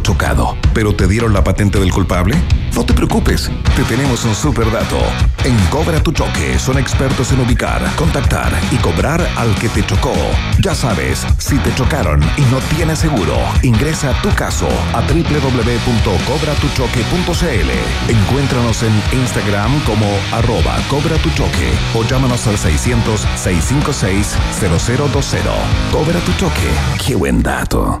chocado, pero te dieron la patente del culpable? No te preocupes, te tenemos un super dato. En Cobra tu Choque son expertos en ubicar, contactar y cobrar al que te chocó. Ya sabes, si te chocaron y no tienes seguro, ingresa tu caso a www.cobratuchoque.cl. Encuéntranos en Instagram como arroba Cobra tu Choque o llámanos al 600-656-0020. Cobra tu Choque. Qué buen dato.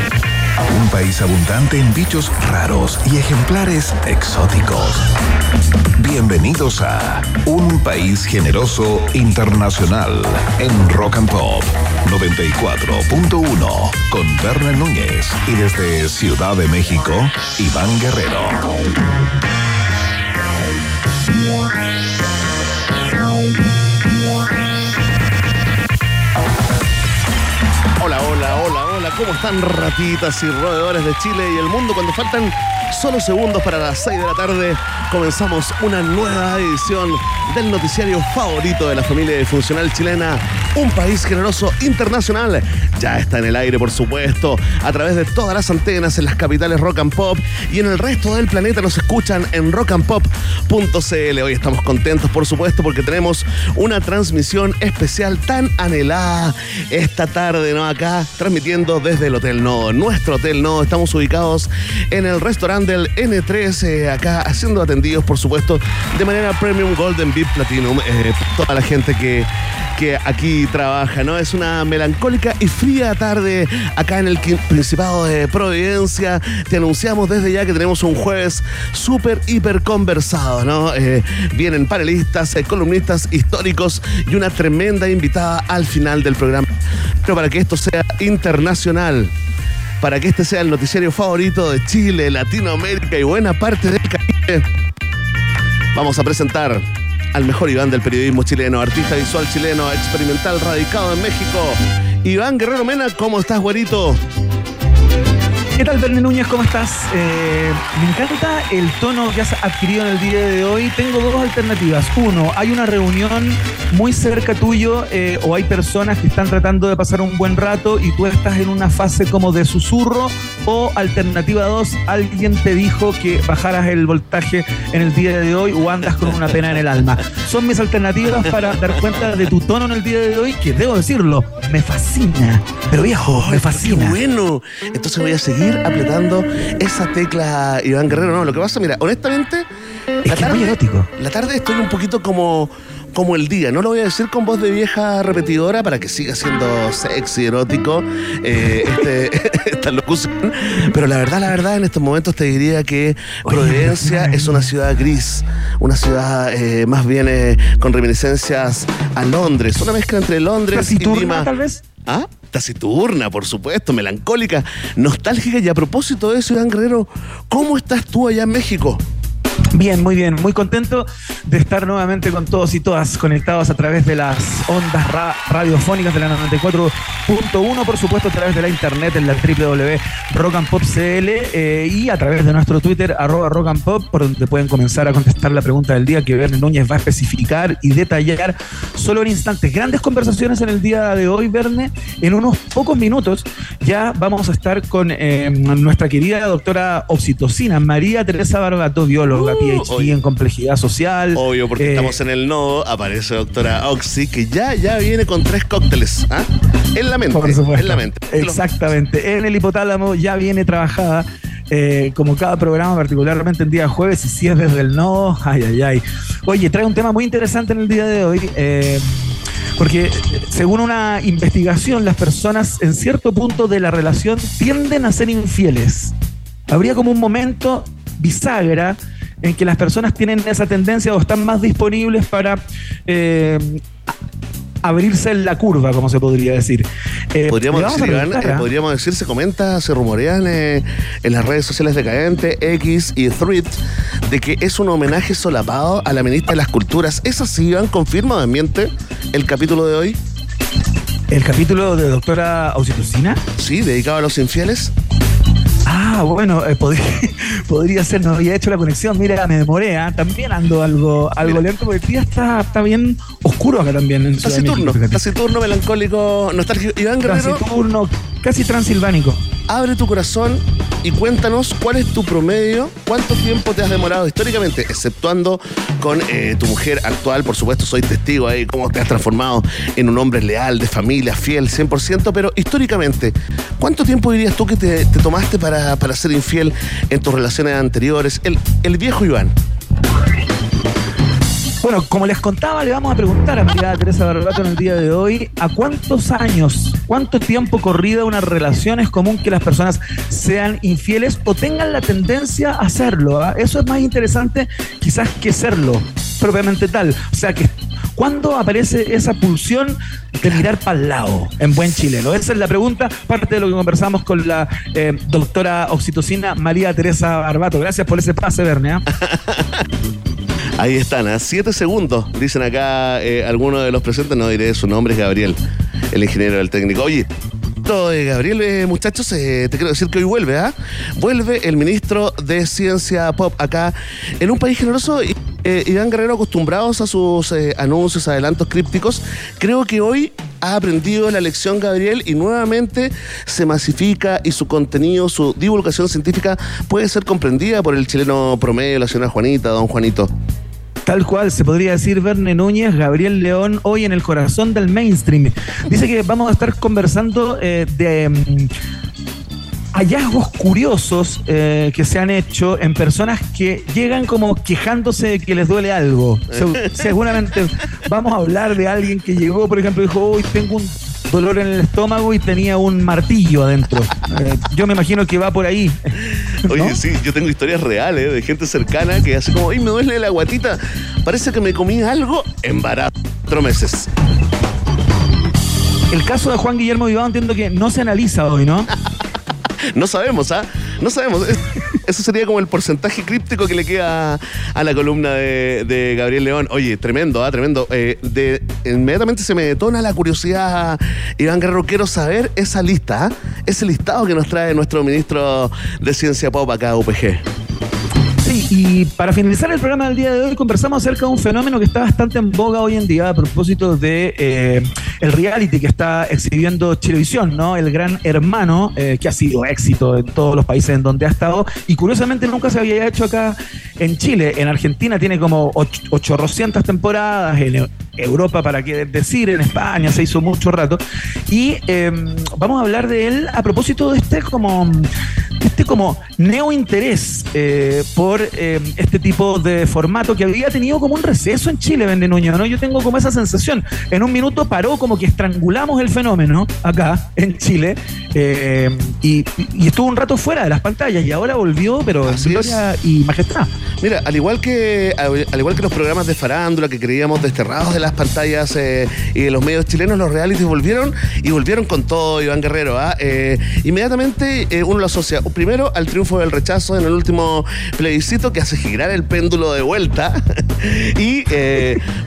Un país abundante en bichos raros y ejemplares exóticos. Bienvenidos a Un País Generoso Internacional en Rock and Pop 94.1 con Berna Núñez y desde Ciudad de México, Iván Guerrero. ¿Cómo están ratitas y roedores de Chile y el mundo cuando faltan solo segundos para las 6 de la tarde? Comenzamos una nueva edición del noticiario favorito de la familia funcional chilena, Un País Generoso Internacional. Ya está en el aire, por supuesto, a través de todas las antenas en las capitales Rock and Pop y en el resto del planeta nos escuchan en rockandpop.cl. Hoy estamos contentos, por supuesto, porque tenemos una transmisión especial tan anhelada esta tarde, ¿no? Acá transmitiendo desde el Hotel No, nuestro Hotel No. Estamos ubicados en el restaurante del N3, eh, acá haciendo atendidos, por supuesto, de manera Premium Golden VIP Platinum. Eh, toda la gente que, que aquí trabaja, ¿no? Es una melancólica y fría tarde acá en el Principado de Providencia. Te anunciamos desde ya que tenemos un jueves súper, hiper conversado, ¿no? Eh, vienen panelistas, columnistas históricos y una tremenda invitada al final del programa. Pero para que esto sea internacional, para que este sea el noticiario favorito de Chile, Latinoamérica y buena parte del Caribe, vamos a presentar al mejor Iván del periodismo chileno, artista visual chileno, experimental, radicado en México. Iván Guerrero Mena, ¿cómo estás, güerito? ¿Qué tal, Bernie Núñez? ¿Cómo estás? Eh, me encanta el tono que has adquirido en el día de hoy. Tengo dos alternativas. Uno, hay una reunión muy cerca tuyo eh, o hay personas que están tratando de pasar un buen rato y tú estás en una fase como de susurro. O alternativa dos, alguien te dijo que bajaras el voltaje en el día de hoy o andas con una pena en el alma. Son mis alternativas para dar cuenta de tu tono en el día de hoy, que debo decirlo, me fascina. Pero viejo, me fascina. Qué bueno. Entonces voy a seguir apretando esa tecla, Iván Guerrero. No, lo que pasa, mira, honestamente, Es que es muy erótico. la tarde estoy un poquito como, como el día. No lo voy a decir con voz de vieja repetidora para que siga siendo sexy, erótico, eh, este, esta locución. Pero la verdad, la verdad, en estos momentos te diría que Providencia es una ciudad gris, una ciudad eh, más bien eh, con reminiscencias a Londres, una mezcla entre Londres y Lima. tal vez. ¿Ah? Taciturna, por supuesto, melancólica, nostálgica. Y a propósito de eso, Iván Guerrero, ¿cómo estás tú allá en México? Bien, muy bien. Muy contento de estar nuevamente con todos y todas conectados a través de las ondas ra- radiofónicas de la 94.1, por supuesto, a través de la internet en la www.rockandpop.cl eh, y a través de nuestro Twitter, arroba rockandpop, por donde pueden comenzar a contestar la pregunta del día que Verne Núñez va a especificar y detallar solo en instantes. Grandes conversaciones en el día de hoy, Verne. En unos pocos minutos ya vamos a estar con eh, nuestra querida doctora oxitocina, María Teresa Barbato, bióloga, PhD en complejidad social. Obvio, porque Eh, estamos en el nodo, aparece doctora Oxy, que ya, ya viene con tres cócteles, ¿ah? En la mente, Por supuesto. en la mente. Exactamente. En el hipotálamo ya viene trabajada. eh, como cada programa, particularmente en día jueves, y si es desde el no, ay, ay, ay. Oye, trae un tema muy interesante en el día de hoy, eh, porque según una investigación, las personas en cierto punto de la relación tienden a ser infieles. Habría como un momento bisagra en que las personas tienen esa tendencia o están más disponibles para eh, abrirse en la curva, como se podría decir. Eh, podríamos, decir, ¿ah? podríamos decir, se comenta, se rumorean en las redes sociales decadentes, X y Threads, de que es un homenaje solapado a la ministra de las Culturas. ¿Es así, Iván? ¿Confirma de ambiente el capítulo de hoy? ¿El capítulo de doctora Oxitocina? Sí, dedicado a los infieles. Ah, bueno, eh, podría, ser, no había hecho la conexión. Mira, me demoré, ¿ah? también ando algo, algo lento porque el día está, está bien oscuro acá también. En taciturno, taciturno, melancólico, nostálgico. Iván Guerrero. Taciturno, casi transilvánico. Abre tu corazón y cuéntanos cuál es tu promedio, cuánto tiempo te has demorado históricamente, exceptuando con eh, tu mujer actual, por supuesto, soy testigo ahí, cómo te has transformado en un hombre leal, de familia, fiel, 100%, pero históricamente, ¿cuánto tiempo dirías tú que te, tomaste para, ser infiel en tus relaciones anteriores? El, el viejo Iván. Bueno, como les contaba, le vamos a preguntar a mi Teresa Barbato en el día de hoy, ¿a cuántos años, cuánto tiempo corrida una relación es común que las personas sean infieles o tengan la tendencia a hacerlo? ¿ah? Eso es más interesante quizás que serlo propiamente tal. O sea, que ¿Cuándo aparece esa pulsión de mirar para el lado en buen chileno? Esa es la pregunta, parte de lo que conversamos con la eh, doctora oxitocina María Teresa Barbato. Gracias por ese pase, Verne. ¿ah? Ahí están, a siete segundos, dicen acá eh, algunos de los presentes, no diré su nombre, es Gabriel, el ingeniero del técnico. Oye, de Gabriel, eh, muchachos, eh, te quiero decir que hoy vuelve, ¿ah? Vuelve el ministro de Ciencia Pop acá en un país generoso. y Iván Guerrero, acostumbrados a sus anuncios, adelantos crípticos, creo que hoy ha aprendido la lección Gabriel y nuevamente se masifica y su contenido, su divulgación científica puede ser comprendida por el chileno promedio, la señora Juanita, don Juanito. Tal cual, se podría decir Verne Núñez, Gabriel León, hoy en el corazón del mainstream. Dice que vamos a estar conversando eh, de mm, hallazgos curiosos eh, que se han hecho en personas que llegan como quejándose de que les duele algo. seguramente vamos a hablar de alguien que llegó, por ejemplo, dijo, hoy tengo un dolor en el estómago y tenía un martillo adentro. Eh, yo me imagino que va por ahí. Oye, sí, yo tengo historias reales de gente cercana que hace como, ¡ay, me duele la guatita! Parece que me comí algo, embarazo, cuatro meses. El caso de Juan Guillermo Vivado entiendo que no se analiza hoy, ¿no? no sabemos, ¿ah? No sabemos. Eso sería como el porcentaje críptico que le queda a la columna de, Gabriel León. Oye, tremendo, ¿ah? Tremendo. Eh, de, inmediatamente se me detona la curiosidad, Iván Guerrero. Quiero saber esa lista, ¿ah? ese listado que nos trae nuestro ministro de Ciencia Pop acá, UPG. Y para finalizar el programa del día de hoy conversamos acerca de un fenómeno que está bastante en boga hoy en día a propósito de eh, el reality que está exhibiendo Televisión, ¿no? El gran hermano, eh, que ha sido éxito en todos los países en donde ha estado, y curiosamente nunca se había hecho acá en Chile. En Argentina tiene como 800 temporadas, en Europa, para qué decir, en España se hizo mucho rato. Y em, vamos a hablar de él a propósito de este como este como neointerés eh, por em, este tipo de formato que había tenido como un receso en Chile, Vende Nuño, ¿no? Yo tengo como esa sensación. En un minuto paró como que estrangulamos el fenómeno acá en Chile em, y, estuvo un rato fuera de las pantallas y ahora volvió, pero en gloria y majestad. Mira, al igual que al igual que los programas de farándula que creíamos desterrados de las pantallas eh, y de los medios chilenos, los realities volvieron y volvieron con todo, Iván Guerrero. ¿ah? Eh, inmediatamente eh, uno lo asocia primero al triunfo del rechazo en el último plebiscito que hace girar el péndulo de vuelta. Y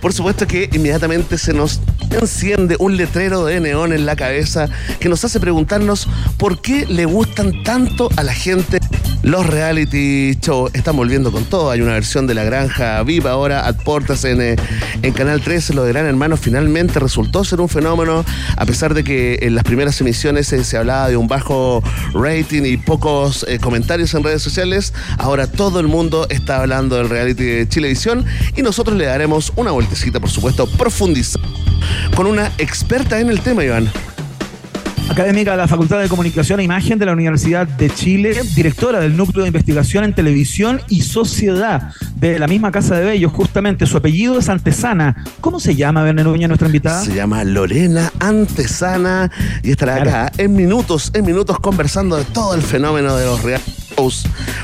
por supuesto que inmediatamente se nos enciende un letrero de neón en la cabeza que nos hace preguntarnos por qué le gustan tanto a la gente los reality shows. Están volviendo con todo. Hay una versión de La Granja Viva ahora, at portas en, eh, en Canal 13. Lo de Gran Hermano finalmente resultó ser un fenómeno, a pesar de que en las primeras emisiones eh, se hablaba de un bajo rating y pocos eh, comentarios en redes sociales. Ahora todo el mundo está hablando del reality de Chilevisión y nosotros le daremos una vueltecita, por supuesto, profundizar con una experta en el tema, Iván académica de la Facultad de Comunicación e Imagen de la Universidad de Chile, directora del Núcleo de Investigación en Televisión y Sociedad de la misma Casa de Bellos, justamente. Su apellido es Antesana. ¿Cómo se llama, Verne nuestra invitada? Se llama Lorena Antesana y estará acá en minutos, en minutos conversando de todo el fenómeno de los reales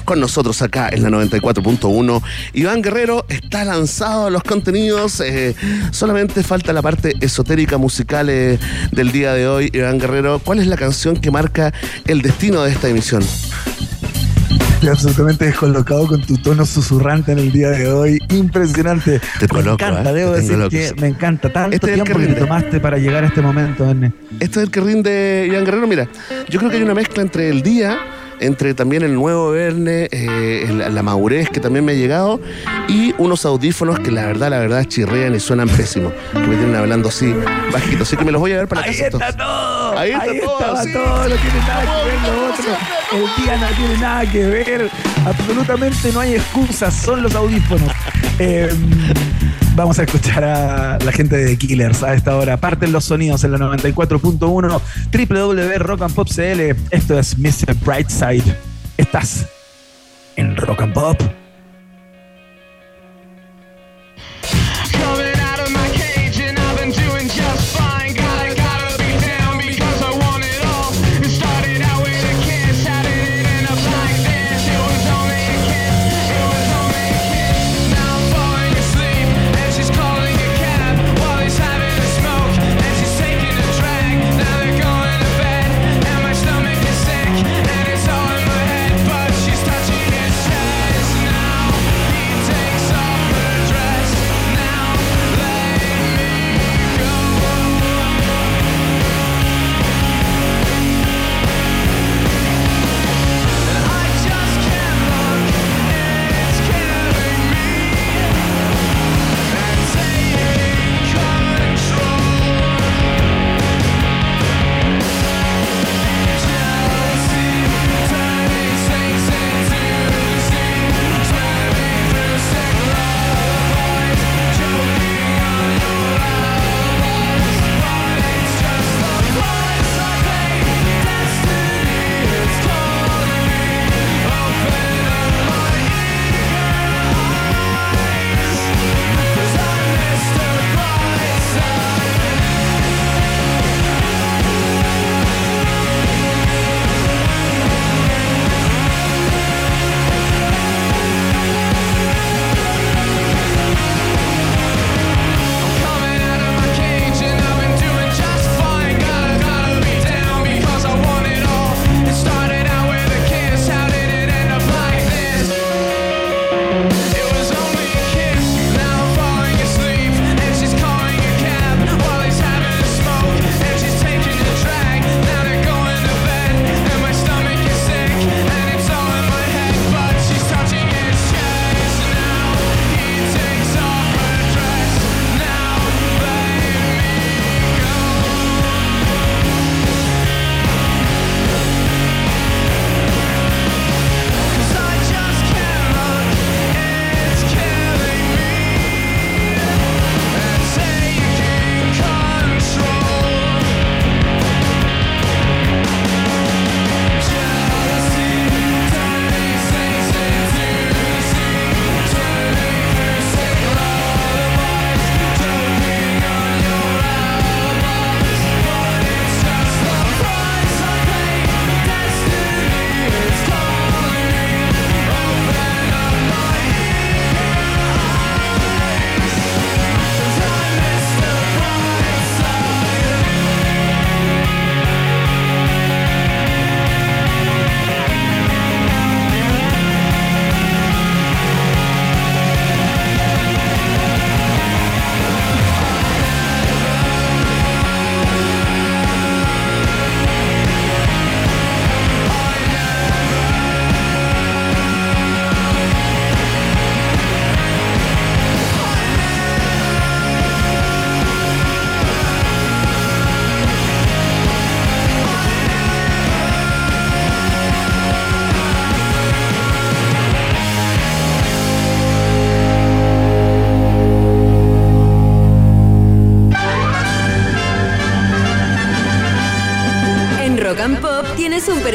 con nosotros acá en la 94.1. Iván Guerrero está lanzado a los contenidos. Eh, solamente falta la parte esotérica musical eh, del día de hoy. Iván Guerrero, ¿cuál es la canción que marca el destino de esta emisión? Estoy absolutamente descolocado con tu tono susurrante en el día de hoy. Impresionante. me encanta, ¿eh? debo decir que me encanta. Tanto este tiempo que, tomaste para llegar a este momento, Erne. Este es el que rinde Iván Guerrero. Mira, yo creo que hay una mezcla entre el día entre también el nuevo Verne, eh, la madurez que también me ha llegado y unos audífonos que la verdad, la verdad chirrean y suenan pésimos, que me tienen hablando así bajito. Así que me los voy a ver para la Ahí Está todo. Ahí está todo. todo. No tiene nada que ver lo otro. El día no tiene nada que ver. Absolutamente no hay excusas, son los audífonos. Eh, Vamos a escuchar a la gente de Killers a esta hora. Parten los sonidos en la 94.1 www.rockandpop.cl. Esto es Mr. Brightside. Estás en Rock and Pop.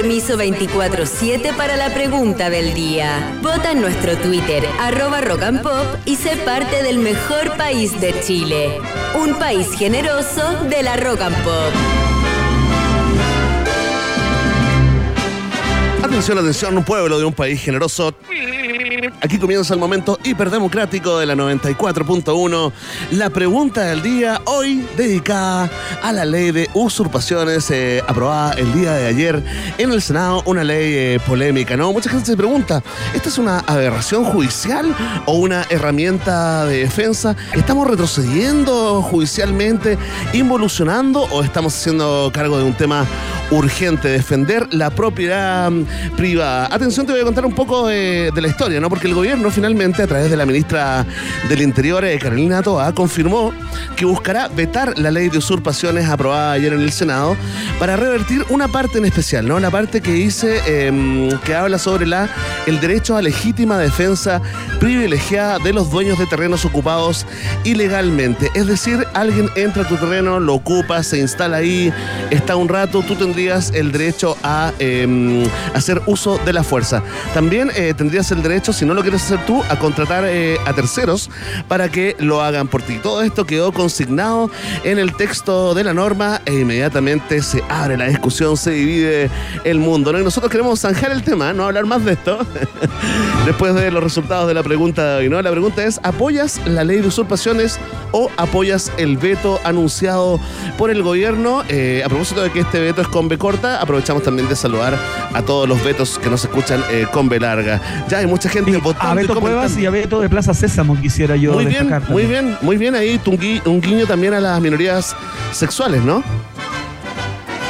Permiso 24-7 para la pregunta del día. Vota en nuestro Twitter, arroba rock and pop, y sé parte del mejor país de Chile. Un país generoso de la rock and pop. Atención, atención, un pueblo de un país generoso. Aquí comienza el momento hiperdemocrático de la 94.1. La pregunta del día, hoy dedicada a la ley de usurpaciones eh, aprobada el día de ayer en el Senado. Una ley eh, polémica, ¿no? Mucha gente se pregunta, ¿esta es una aberración judicial o una herramienta de defensa? ¿Estamos retrocediendo judicialmente, involucionando o estamos haciendo cargo de un tema urgente, defender la propiedad mm, privada? Atención, te voy a contar un poco de, de la historia, ¿no? Porque el gobierno finalmente, a través de la ministra del Interior, eh, Carolina Toa, confirmó que buscará vetar la ley de usurpaciones aprobada ayer en el Senado para revertir una parte en especial, ¿no? La parte que dice eh, que habla sobre la, el derecho a legítima defensa privilegiada de los dueños de terrenos ocupados ilegalmente. Es decir, alguien entra a tu terreno, lo ocupa, se instala ahí, está un rato, tú tendrías el derecho a eh, hacer uso de la fuerza. También eh, tendrías el derecho, si no lo quieres hacer tú, a contratar eh, a terceros para que lo hagan por ti. Todo esto quedó consignado en el texto de la norma e inmediatamente se abre la discusión, se divide el mundo. ¿no? Y nosotros queremos zanjar el tema, no hablar más de esto, después de los resultados de la pregunta de hoy. ¿no? La pregunta es, ¿apoyas la ley de usurpaciones o apoyas el veto anunciado por el gobierno? Eh, a propósito de que este veto es con B corta, aprovechamos también de saludar a todos los vetos que nos escuchan eh, con B larga. Ya hay mucha gente Sí, votando. a y Beto comentando. Cuevas y a Beto de Plaza Sésamo quisiera yo Muy bien, destacar muy bien, muy bien ahí, un gui- un guiño también a las minorías sexuales, ¿no?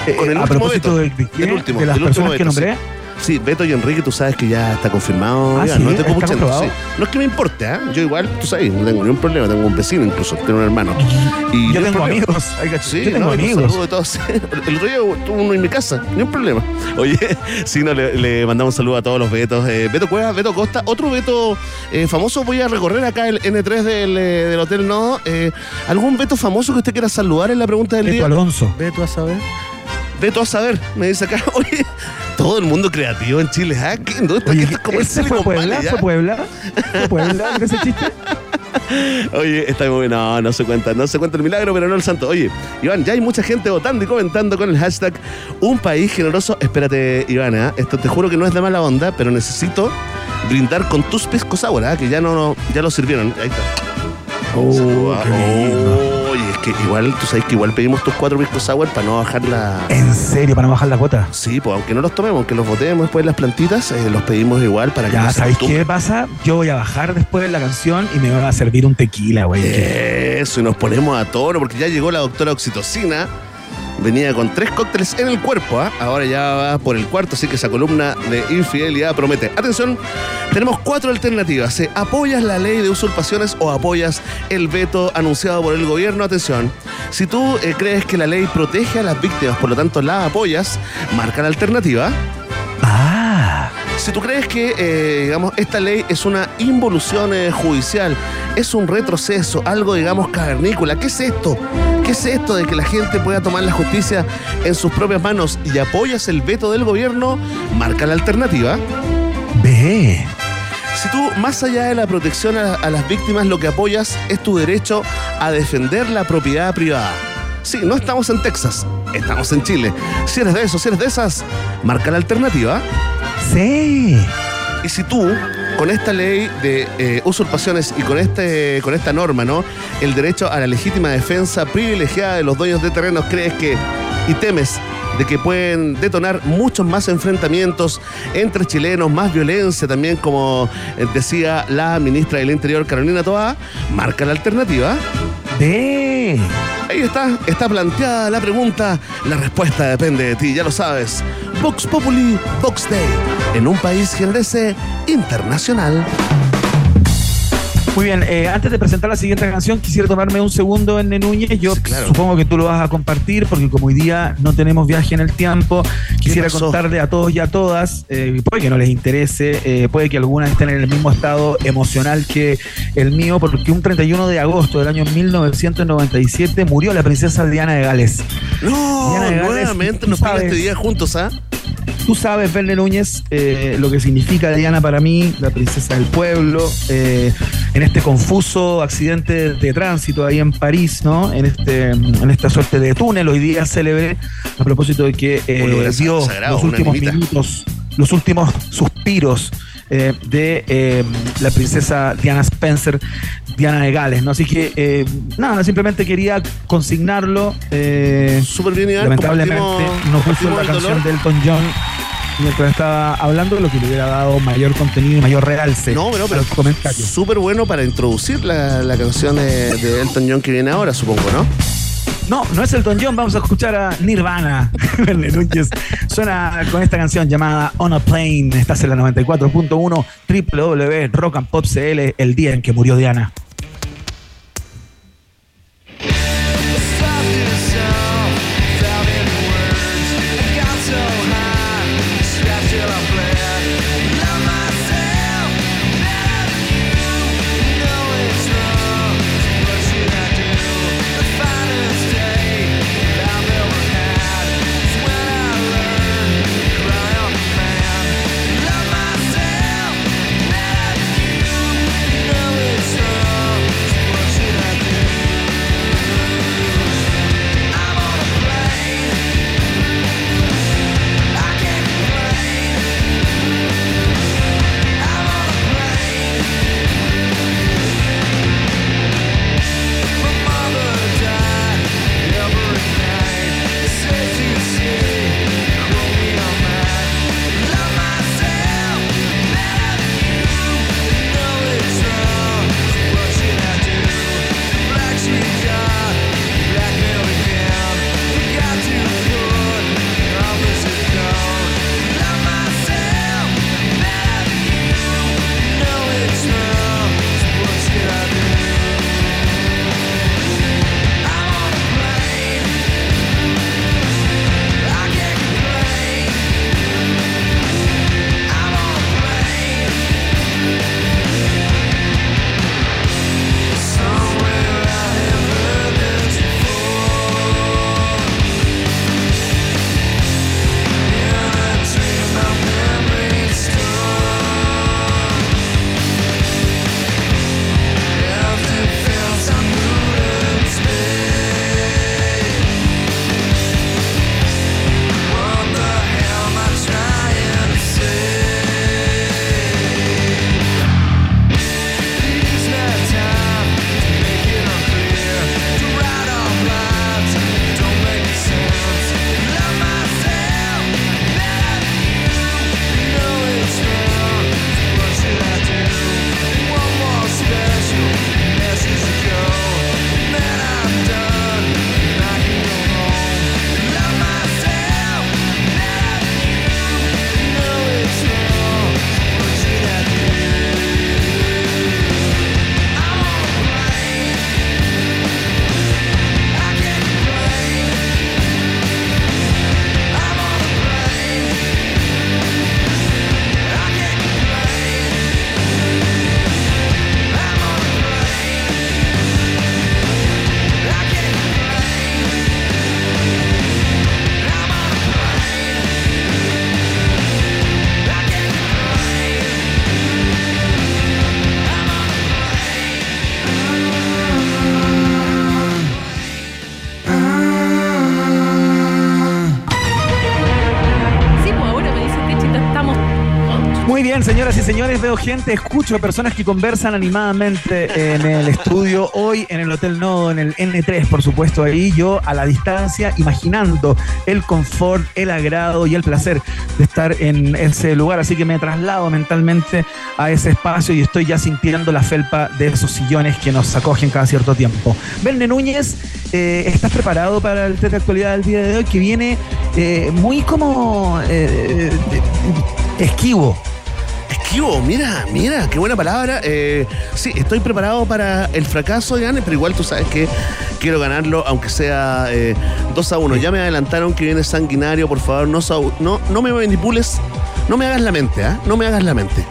Eh, Con el a último propósito de, de qué? El último, de las el último personas que nombré. Sí, Beto y Enrique, tú sabes que ya está confirmado. Ah, ya, ¿sí? no te sí. No es que me importe, ¿ah? Yo igual, tú sabes, no tengo ningún problema, tengo un vecino incluso, tengo un hermano. Y Yo tengo problema. amigos. Sí, yo tengo no, amigos. de todos. El otro día tuvo uno en mi casa, ni un problema. Oye, sí, no, le, le mandamos un saludo a todos los Betos. Eh, Beto Cuevas, Beto Costa, otro Beto eh, famoso. Voy a recorrer acá el N3 del, eh, del Hotel No. Eh, ¿Algún Beto famoso que usted quiera saludar en la pregunta del Beto día? Alonso. Beto a saber. Beto a saber, me dice acá. Oye, todo el mundo creativo en Chile. ¿ah? ¿Qué? ¿Dónde está? Oye, ¿Qué está como el ¿ese fue Silicon Puebla? ¿Fue Puebla? ¿Fue Puebla ese chiste? Oye, está muy no, no se cuenta, no se cuenta el milagro, pero no el santo. Oye, Iván, ya hay mucha gente votando y comentando con el hashtag Un país generoso. Espérate, Iván, ¿ah? esto te juro que no es de mala onda, pero necesito brindar con tus pisco sour, ¿ah? que ya no, ya lo sirvieron. Ahí está. Oh, ¿ah? qué lindo. Oye, es que igual, tú sabes que igual pedimos tus cuatro pisco sour para no bajar la. ¿En serio? ¿Para no bajar la cuota? Sí, pues aunque no los tomemos, aunque los botemos después en las plantitas, eh, los pedimos igual para que no Ya, se ¿sabéis qué pasa? Yo voy a bajar después de la canción y me van a servir un tequila, güey. Eso, y nos ponemos a tono porque ya llegó la doctora Oxitocina. Venía con tres cócteles en el cuerpo, ¿ah? ahora ya va por el cuarto, así que esa columna de infidelidad promete. Atención, tenemos cuatro alternativas. ¿eh? ¿Apoyas la ley de usurpaciones o apoyas el veto anunciado por el gobierno? Atención, si tú eh, crees que la ley protege a las víctimas, por lo tanto la apoyas, marca la alternativa. Ah, Si tú crees que, eh, digamos, esta ley es una involución eh, judicial, es un retroceso, algo, digamos, cavernícola, ¿qué es esto? ¿Qué es esto de que la gente pueda tomar la justicia en sus propias manos y apoyas el veto del gobierno? Marca la alternativa. ve. Si tú, más allá de la protección a, a las víctimas, lo que apoyas es tu derecho a defender la propiedad privada. Sí, no estamos en Texas, estamos en Chile. Si eres de esos, si eres de esas, marca la alternativa. Sí. Y si tú, con esta ley de eh, usurpaciones y con, este, con esta norma, ¿no? El derecho a la legítima defensa privilegiada de los dueños de terrenos, crees que y temes de que pueden detonar muchos más enfrentamientos entre chilenos, más violencia también, como eh, decía la ministra del Interior, Carolina Toa, marca la alternativa. Ve. Ahí está, está planteada la pregunta. La respuesta depende de ti, ya lo sabes. Vox Populi, Vox Day, en un país generese internacional. Muy bien, eh, antes de presentar la siguiente canción, quisiera tomarme un segundo en Núñez. Yo Sí, claro. supongo que tú lo vas a compartir, porque como hoy día no tenemos viaje en el tiempo, quisiera contarle a todos y a todas, eh, puede que no les interese, eh, puede que algunas estén en el mismo estado emocional que el mío, porque un 31 de agosto del año 1997 murió la princesa Diana de Gales. No, Diana de Gales, nuevamente nos sabes. este día juntos, ¿ah? Tú sabes, Verne Núñez, eh, lo que significa Diana para mí, la princesa del pueblo, eh, en este confuso accidente de tránsito ahí en París, ¿no? En, este, en esta suerte de túnel, hoy día célebre, a propósito de que eh, sagrado, los últimos minutos los últimos suspiros eh, de eh, la princesa Diana Spencer, Diana de Gales, ¿no? Así que, eh, nada, simplemente quería consignarlo. Súper bien, Iván. Lamentablemente no puso la canción de Elton John mientras estaba hablando, lo que le hubiera dado mayor contenido y mayor realce. No, pero, pero súper bueno para introducir la, la canción de, de Elton John que viene ahora, supongo, ¿no? No, no es Elton John, vamos a escuchar a Nirvana. suena con esta canción llamada On a Plane. Estás en la 94.1 www Rock and Pop CL, el día en que murió Diana. Señoras y señores, veo gente, escucho personas que conversan animadamente en el estudio, hoy en el Hotel Nodo, en el N3, por supuesto, ahí yo a la distancia, imaginando el confort, el agrado y el placer de estar en ese lugar. Así que me traslado mentalmente a ese espacio y estoy ya sintiendo la felpa de esos sillones que nos acogen cada cierto tiempo. Verne Núñez, eh, ¿estás preparado para el test de actualidad del día de hoy que viene eh, muy como eh, esquivo? Mira, mira, qué buena palabra. Eh, sí, estoy preparado para el fracaso, Gane, pero igual tú sabes que quiero ganarlo, aunque sea 2 eh, a 1. Ya me adelantaron que viene sanguinario, por favor, no, no, no me manipules, no me hagas la mente, ¿ah? No me hagas la mente.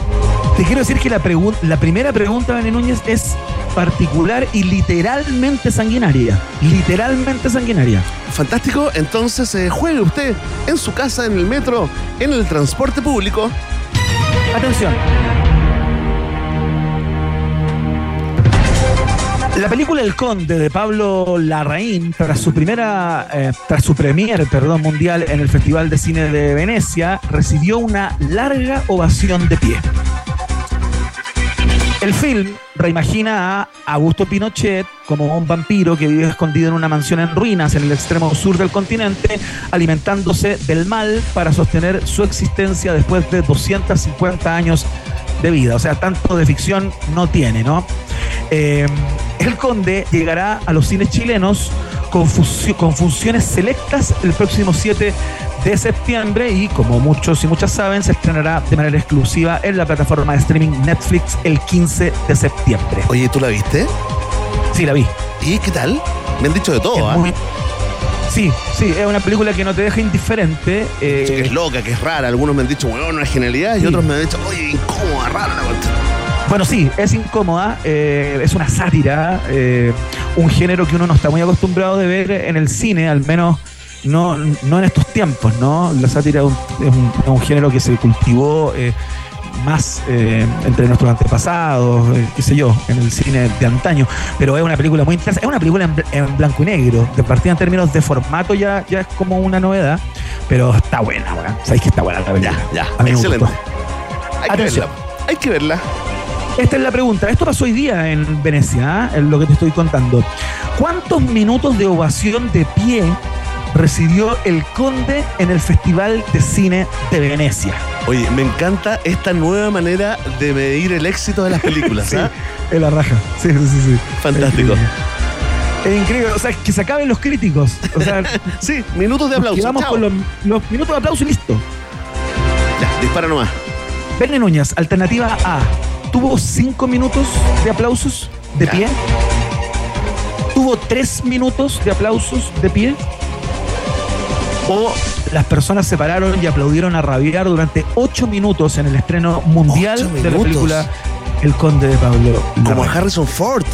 Te quiero decir que la, la primera pregunta, Gane Núñez, es particular y literalmente sanguinaria. Literalmente sanguinaria. Fantástico, entonces eh, juegue usted en su casa, en el metro, en el transporte público Atención. La película El Conde de Pablo Larraín, tras su primera, eh, tras su premier, perdón, mundial en el Festival de Cine de Venecia, recibió una larga ovación de pie. El film reimagina a Augusto Pinochet como un vampiro que vive escondido en una mansión en ruinas en el extremo sur del continente, alimentándose del mal para sostener su existencia después de 250 años de vida. O sea, tanto de ficción no tiene, ¿no? Eh, el Conde llegará a los cines chilenos con, con funciones selectas el próximo 7 de septiembre y como muchos y muchas saben, se estrenará de manera exclusiva en la plataforma de streaming Netflix el 15 de septiembre. Oye, ¿tú la viste? Sí, la vi. ¿Y qué tal? Me han dicho de todo, ¿ah? Sí, sí, es una película que no te deja indiferente. Eh... Que es loca, que es rara. Algunos me han dicho, bueno, una genialidad, y otros me han dicho, oye, incómoda, rara la bueno, sí, es incómoda, eh, es una sátira, eh, un género que uno no está muy acostumbrado de ver en el cine, al menos no, no en estos tiempos, ¿no? La sátira es un, género que se cultivó eh, más entre nuestros antepasados, qué sé yo, en el cine de antaño, pero es una película muy interesante, es una película en, blanco y negro, de partida en términos de formato ya, ya es como una novedad, pero está buena, sabéis que está buena la película. Ya, ya, excelente. Hay que verla. Hay que verla. Esta es la pregunta. Esto pasó hoy día en Venecia, en ¿eh? lo que te estoy contando. ¿Cuántos minutos de ovación de pie recibió el Conde en el Festival de Cine de Venecia? Oye, me encanta esta nueva manera de medir el éxito de las películas. sí, ¿ah? Es la raja. Sí, sí, sí. Fantástico. Es increíble, o sea, que se acaben los críticos. O sea, sí, minutos de aplauso. Vamos con los, minutos de aplauso y listo. Ya, dispara nomás. Verne Núñez, alternativa A tuvo cinco minutos de aplausos de pie. Tuvo tres minutos de aplausos de pie. O las personas se pararon y aplaudieron a rabiar durante ocho minutos en el estreno mundial de la película El Conde de Pablo. Como Harrison Ford.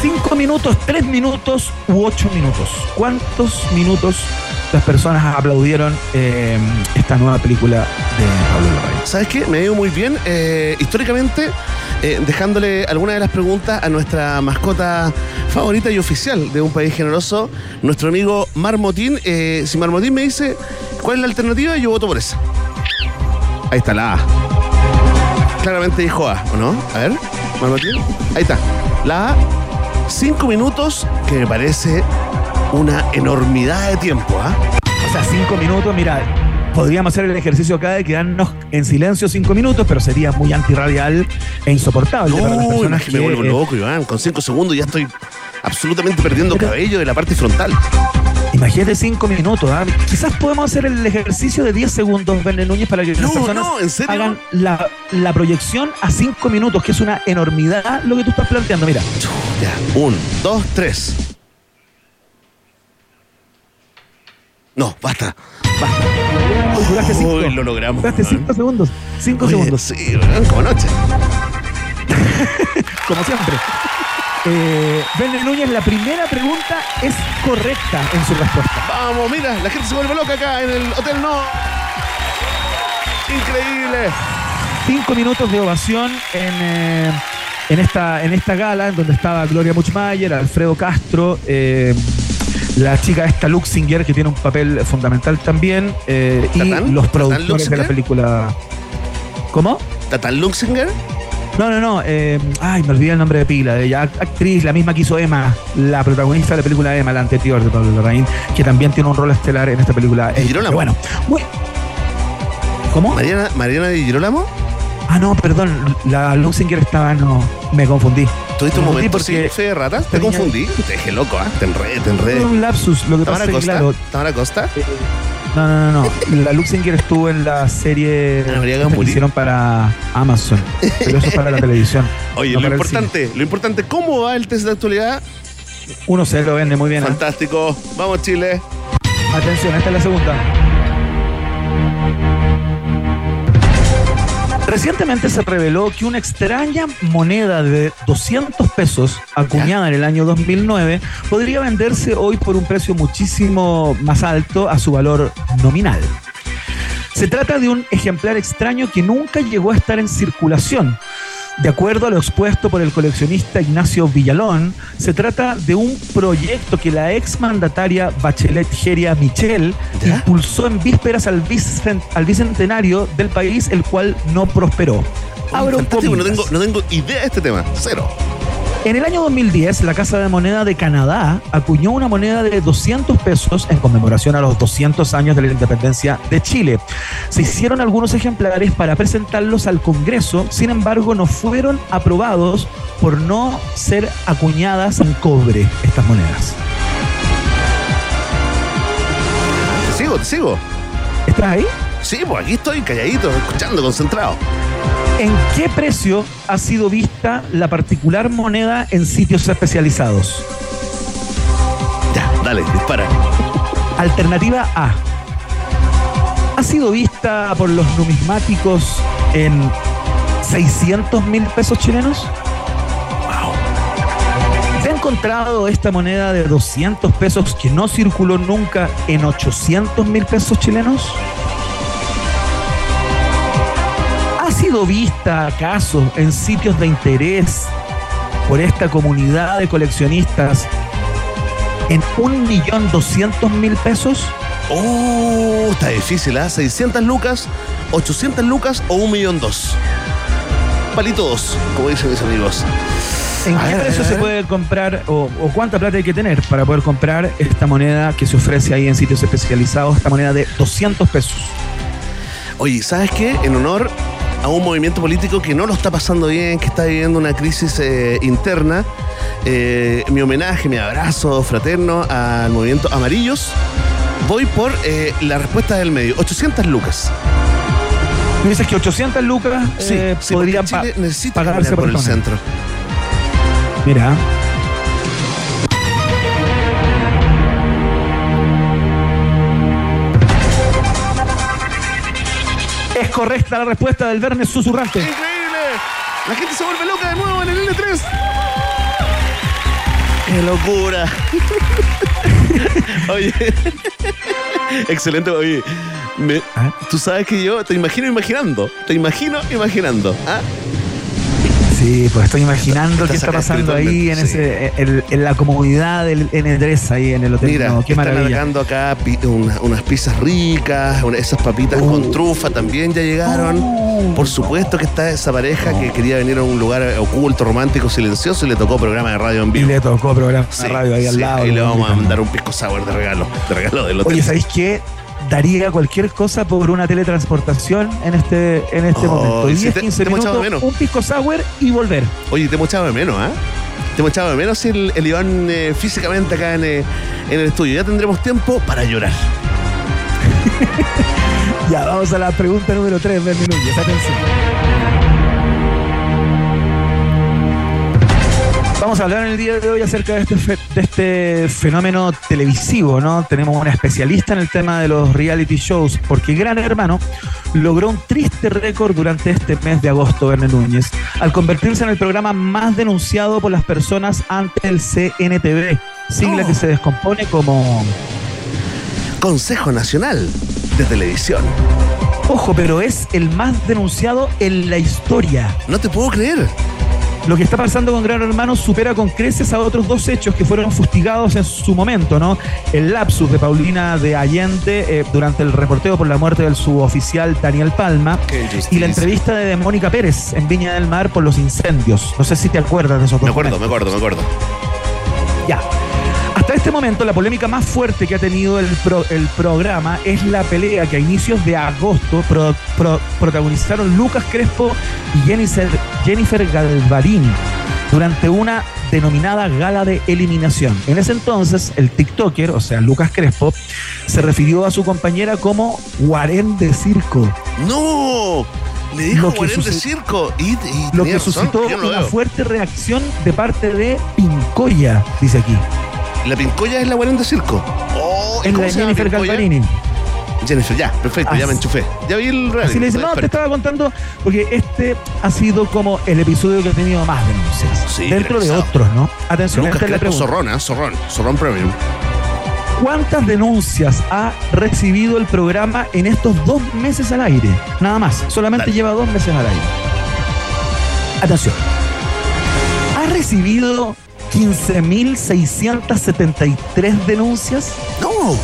Cinco minutos, tres minutos u ocho minutos. ¿Cuántos minutos las personas aplaudieron eh, esta nueva película de Pablo Larraín. ¿Sabes qué? Me ha ido muy bien. Eh, históricamente, eh, dejándole alguna de las preguntas a nuestra mascota favorita y oficial de un país generoso, nuestro amigo Marmotín. si Marmotín me dice cuál es la alternativa, yo voto por esa. Ahí está la A. Claramente dijo A, ¿o no? A ver, Marmotín. Ahí está. La A, cinco minutos, que me parece una enormidad de tiempo, ¿ah? O sea, cinco minutos, mira, podríamos hacer el ejercicio acá de quedarnos en silencio cinco minutos, pero sería muy antirradial e insoportable para las personas que, me vuelvo loco, Iván. Con cinco segundos ya estoy absolutamente perdiendo cabello de la parte frontal. Imagínate cinco minutos. ¿ah? Quizás podemos hacer el ejercicio de 10 segundos, Verne Núñez, para que las personas hagan la, la, proyección a cinco minutos, que es una enormidad lo que tú estás planteando. Mira. Ya, un, dos, tres. No, basta. Basta. Uy, duraste cinco. Uy, lo logramos. Duraste cinco segundos. Cinco segundos. Sí, como noche. como siempre. Eh, Núñez, la primera pregunta es correcta en su respuesta. Vamos, mira, la gente se vuelve loca acá en el Hotel No. Increíble. Cinco minutos de ovación en, eh, en, esta, en esta gala, en donde estaba Gloria Muchmayer, Alfredo Castro, eh, la chica esta Luxinger, que tiene un papel fundamental también, eh, y los productores de la película. ¿Cómo? ¿Tatán Luxinger? No, no, no. Eh, ay, me olvidé el nombre de pila. De ella, actriz, la misma que hizo Emma, la protagonista de la película Emma, la anterior de Pablo Larraín, que también tiene un rol estelar en esta película. ¿Y Girolamo? Bueno, muy... ¿Cómo? ¿Mariana, Mariana de Girolamo? Ah, no, perdón. La Luxinger estaba, no. Me confundí. ¿Tuviste un momento porque fe de ratas? ¿Te confundí? Te dejé loco, ¿ah? Te enredé, te enredé. un lapsus. Lo que pasa es que, claro. ¿Tamara Costa? Eh, no, no, no, no. La Luxinger estuvo en la serie que hicieron para Amazon. Pero eso es para la televisión. Oye, lo importante, lo importante, ¿cómo va el test de actualidad? 1-0, vende muy bien. ¿eh? Fantástico. Vamos, Chile. Atención, esta es la segunda. Recientemente se reveló que una extraña moneda de 200 pesos, acuñada en el año 2009, podría venderse hoy por un precio muchísimo más alto a su valor nominal. Se trata de un ejemplar extraño que nunca llegó a estar en circulación. De acuerdo a lo expuesto por el coleccionista Ignacio Villalón, se trata de un proyecto que la exmandataria Bachelet Geria Michel impulsó en vísperas al, bicentenario del país, el cual no prosperó. Abro no tengo, no tengo idea de este tema, cero. En el año 2010, la Casa de Moneda de Canadá acuñó una moneda de 200 pesos en conmemoración a los 200 años de la independencia de Chile. Se hicieron algunos ejemplares para presentarlos al Congreso, sin embargo no fueron aprobados por no ser acuñadas en cobre estas monedas. Te sigo, te sigo. ¿Estás ahí? Sí, pues aquí estoy calladito, escuchando, concentrado. ¿En qué precio ha sido vista la particular moneda en sitios especializados? Ya, dale, dispara. Alternativa A. Ha sido vista por los numismáticos en 600 mil pesos chilenos. Wow. ¿Se ha encontrado esta moneda de 200 pesos que no circuló nunca en 800 mil pesos chilenos? Sido vista acaso en sitios de interés por esta comunidad de coleccionistas en un millón doscientos mil pesos? Oh, está difícil, ¿ah? ¿eh? ¿600 lucas, 800 lucas o un millón dos? Palito dos, como dicen mis amigos. ¿En qué precio se puede comprar o, o, cuánta plata hay que tener para poder comprar esta moneda que se ofrece ahí en sitios especializados, esta moneda de 200 pesos? Oye, ¿sabes qué? En honor a un movimiento político que no lo está pasando bien, que está viviendo una crisis eh, interna. Eh, mi homenaje, mi abrazo fraterno al movimiento Amarillos. Voy por eh, la respuesta del medio, 800 lucas. Me dices que 800 lucas sí, podrían pagarse por, el centro. Mira. Correcta la respuesta del Verne susurrante. ¡Increíble! La gente se vuelve loca de nuevo en el L3. ¡Qué locura! Oye. Excelente, oye. ¿Ah? Tú sabes que yo te imagino imaginando. Te imagino imaginando. ¿ah? Sí, pues estoy imaginando qué está pasando ahí en, ese, en, la comodidad del N3, ahí en el hotel. Mira, qué están maravilla. acá unas pizzas ricas, esas papitas con uh. trufa también ya llegaron. Uh. Por supuesto que está esa pareja que quería venir a un lugar oculto, romántico, silencioso y le tocó programa de radio en vivo. Y le tocó programa de radio ahí al lado. Y le vamos a mandar un pisco sour de regalo, de regalo del hotel. Oye, ¿sabéis qué? Daría cualquier cosa por una teletransportación en este, en este oh, momento. 10, 15 minutos, un pisco sour y volver. Oye, te hemos echado de menos, ¿ah? ¿eh? Te hemos echado de menos el, el Iván eh, físicamente acá en, eh, en el estudio. Ya tendremos tiempo para llorar. ya, vamos a la pregunta número 3, Ben Núñez. Atención. Vamos a hablar en el día de hoy acerca de este, de este fenómeno televisivo, ¿no? Tenemos una especialista en el tema de los reality shows, porque Gran Hermano logró un triste récord durante este mes de agosto, Verne Núñez, al convertirse en el programa más denunciado por las personas ante el CNTV, sigla que oh. se descompone como... Consejo Nacional de Televisión. Ojo, pero es el más denunciado en la historia. No te puedo creer. Lo que está pasando con Gran Hermano supera con creces a otros dos hechos que fueron fustigados en su momento, ¿no? El lapsus de Paulina de Allende eh, durante el reporteo por la muerte del suboficial Daniel Palma y la entrevista de Mónica Pérez en Viña del Mar por los incendios. No sé si te acuerdas de esos dos. Me acuerdo, me acuerdo, me acuerdo. Ya. Hasta este momento, la polémica más fuerte que ha tenido el, el programa es la pelea que a inicios de agosto protagonizaron Lucas Crespo y Jennifer, Jennifer Galvarini durante una denominada gala de eliminación. En ese entonces, el TikToker, o sea, Lucas Crespo, se refirió a su compañera como Guarén de Circo. ¡No! Le dijo Guarén de Circo. Y, lo que suscitó una fuerte reacción de parte de Pincoya, dice aquí. La Pincoya es la Guarén de Circo. Oh, en la Jennifer Galvarini. Jennifer, ya, perfecto, ya me enchufé. Ya vi el reality. Así le dice, no, te estaba contando, porque este ha sido como el episodio que ha tenido más denuncias. Sí, dentro de otros, ¿no? Atención, Lucas esta es Zorrón, ¿eh? Zorrón, Zorrón Premium. ¿Cuántas denuncias ha recibido el programa en estos dos meses al aire? Nada más, solamente lleva dos meses al aire. Atención. Ha recibido 15.673 denuncias. No.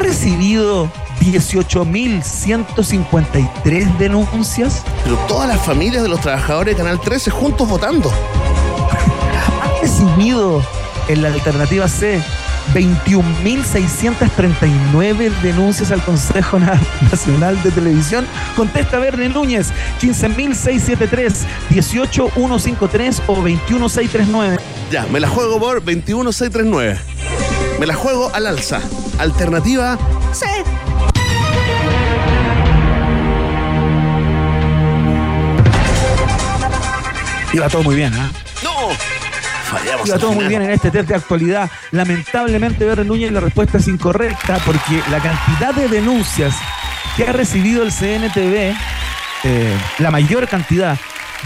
Ha recibido 18.153 denuncias. Pero todas las familias de los trabajadores de Canal 13 juntos votando. Ha recibido en la alternativa C 21.639 denuncias al Consejo Nacional de Televisión. Contesta Verne Núñez, 15.673, 18.153 o 21.639. Ya, me la juego por 21639. Me la juego al alza. Alternativa C. Iba todo muy bien, ¿ah? No. Fallamos. Iba todo muy bien en este test de actualidad. Lamentablemente, Verne Núñez, la respuesta es incorrecta porque la cantidad de denuncias que ha recibido el CNTV, eh, la mayor cantidad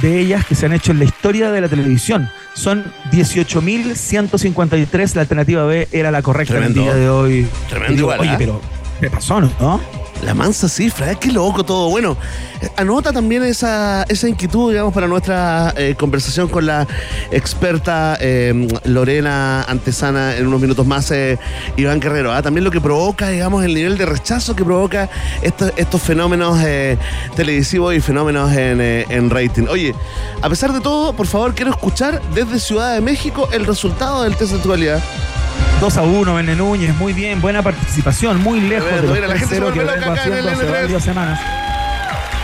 de ellas que se han hecho en la historia de la televisión, son 18.153. La alternativa B era la correcta en el día de hoy. Tremendo Y digo, igual, Oye, ¿ah? pero ¿qué pasó, no? La mansa cifra, ¿eh? qué loco todo. Bueno, eh, anota también esa, esa inquietud, digamos, para nuestra eh, conversación con la experta eh, Lorena Antesana en unos minutos más, Iván Guerrero. ¿ah? También lo que provoca, digamos, el nivel de rechazo que provoca estos, estos fenómenos televisivos y fenómenos en, en rating. Oye, a pesar de todo, por favor, quiero escuchar desde Ciudad de México el resultado del test de actualidad. 2 a 1, Verne Núñez, muy bien, buena participación, muy lejos de los mira, la gente se 3-0 que loca acá en hace N3. varias semanas.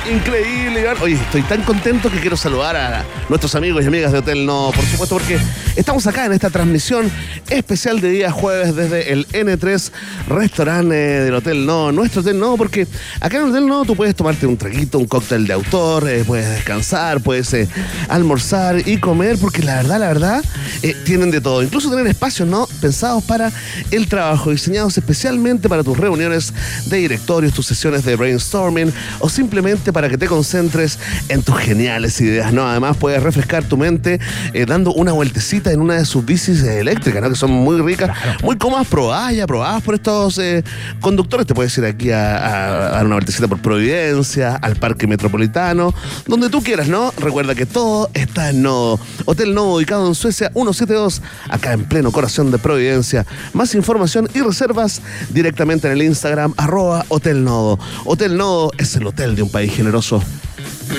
Increíble, Iván. Oye, estoy tan contento que quiero saludar a nuestros amigos y amigas de Hotel No, por supuesto, porque estamos acá en esta transmisión especial de día jueves desde el N3 restaurante del Hotel No, nuestro Hotel No, porque acá en el Hotel No tú puedes tomarte un traguito, un cóctel de autor, eh, puedes descansar, puedes eh, almorzar y comer, porque la verdad, la verdad, eh, tienen de todo. Incluso tener espacios, ¿no? Pensados para el trabajo, diseñados especialmente para tus reuniones de directorios, tus sesiones de brainstorming o simplemente para que te concentres en tus geniales ideas, ¿no? Además puedes refrescar tu mente eh, dando una vueltecita en una de sus bicis eléctricas, ¿no? Que son muy ricas, muy cómodas, probadas ya, probadas por estos eh, conductores. Te puedes ir aquí a, a- a dar una vueltecita por Providencia, al Parque Metropolitano, donde tú quieras, ¿no? Recuerda que todo está en Nodo. Hotel Nodo, ubicado en Suecia 172, acá en pleno corazón de Providencia. Más información y reservas directamente en el Instagram, arroba Hotel Nodo. Hotel Nodo es el hotel de un país generoso.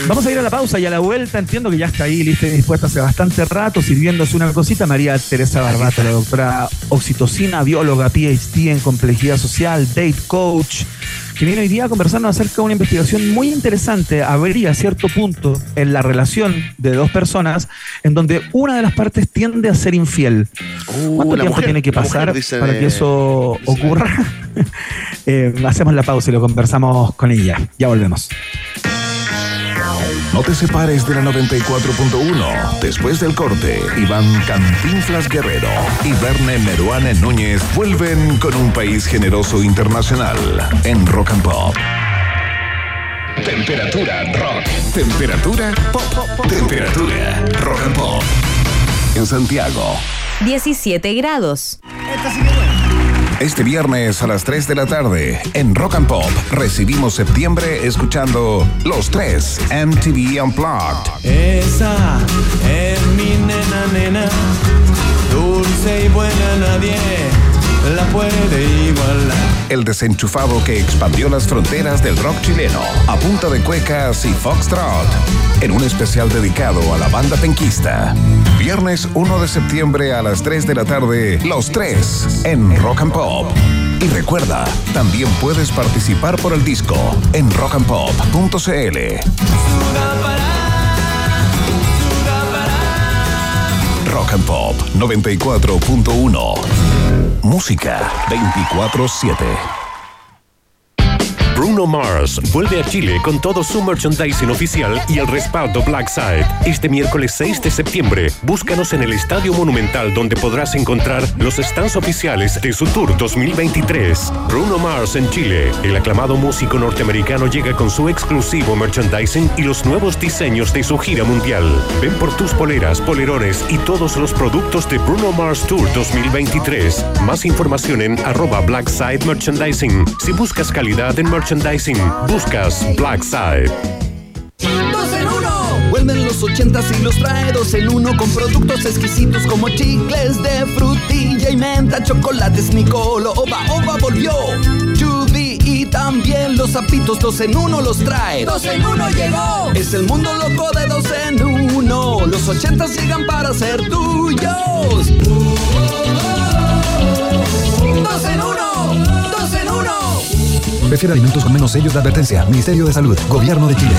Vamos a ir a la pausa y a la vuelta entiendo que ya está ahí lista y dispuesta hace bastante rato sirviéndose una cosita María Teresa Barbato, la doctora oxitocina, bióloga, PhD en complejidad social, date coach, que viene hoy día a conversarnos acerca de una investigación muy interesante. Habría cierto punto en la relación de dos personas en donde una de las partes tiende a ser infiel. Uh, ¿Cuánto tiempo mujer, tiene que pasar para que eso ocurra? Eh, hacemos la pausa y lo conversamos con ella. Ya volvemos. No te separes de la 94.1. Después del corte, Iván Cantinflas Guerrero y Verne Meruane Núñez vuelven con un país generoso internacional en Rock and Pop. Temperatura rock. Temperatura pop. pop, pop. Temperatura rock and pop. En Santiago, 17 grados. Este viernes a las 3 de la tarde, en Rock and Pop, recibimos septiembre escuchando Los Tres MTV Unplugged. Esa es mi nena, nena, dulce y buena, nadie la puede igualar. El desenchufado que expandió las fronteras del rock chileno a punta de cuecas y foxtrot. En un especial dedicado a la banda penquista. Viernes 1 de septiembre a las 3 de la tarde, los tres en Rock and Pop. Y recuerda, también puedes participar por el disco en rockandpop.cl. Rock and Pop 94.1. Música 24-7. Bruno Mars vuelve a Chile con todo su merchandising oficial y el respaldo Black Side. Este miércoles 6 de septiembre, búscanos en el Estadio Monumental donde podrás encontrar los stands oficiales de su tour 2023. Bruno Mars en Chile. El aclamado músico norteamericano llega con su exclusivo merchandising y los nuevos diseños de su gira mundial. Ven por tus poleras, polerones y todos los productos de Bruno Mars Tour 2023. Más información en arroba Black Side Merchandising. Si buscas calidad en merchandising, buscas Black Side. ¡Dos en uno! los ochentas y los trae dos en uno con productos exquisitos como chicles de frutilla y menta, chocolates Nicolo, Oba Oba volvió. Y también los zapitos dos en uno los trae. Dos en uno llegó. Es el mundo loco de dos en uno. Los ochentas llegan para ser tuyos. Dos en uno. Dos en uno. Prefiere alimentos con menos sellos de advertencia. Ministerio de Salud. Gobierno de Chile.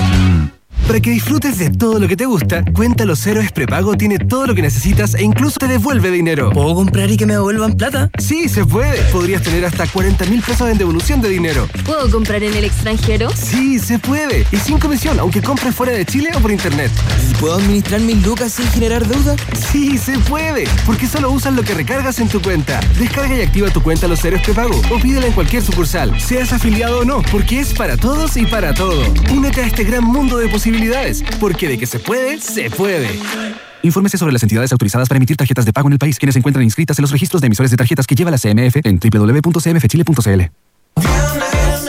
Para que disfrutes de todo lo que te gusta, Cuenta Los Héroes Prepago tiene todo lo que necesitas e incluso te devuelve dinero. ¿Puedo comprar y que me devuelvan plata? Sí, se puede. Podrías tener hasta 40 mil pesos en devolución de dinero. ¿Puedo comprar en el extranjero? Sí, se puede. Y sin comisión, aunque compres fuera de Chile o por internet. ¿Y puedo administrar mis lucas sin generar deuda? Sí, se puede. Porque solo usas lo que recargas en tu cuenta. Descarga y activa tu cuenta Los Héroes Prepago o pídela en cualquier sucursal, seas afiliado o no, porque es para todos y para todo. Únete a este gran mundo de posibilidades porque de que se puede, se puede. Infórmese sobre las entidades autorizadas para emitir tarjetas de pago en el país, quienes se encuentran inscritas en los registros de emisores de tarjetas que lleva la CMF en www.cmfchile.cl.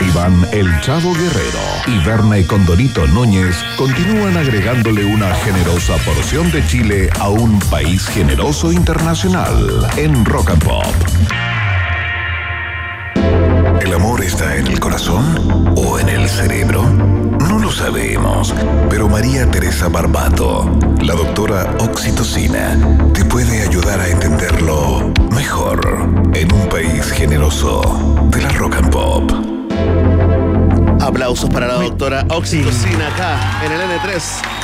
Iván El Chavo Guerrero y Berna y Condorito Núñez continúan agregándole una generosa porción de Chile a un país generoso internacional en Rock and Pop. ¿El amor está en el corazón o en el cerebro? No lo sabemos, pero María Teresa Barbato, la doctora Oxitocina, te puede ayudar a entenderlo mejor en un país generoso de la Rock and Pop. Aplausos para la doctora Oxitocina acá en el N3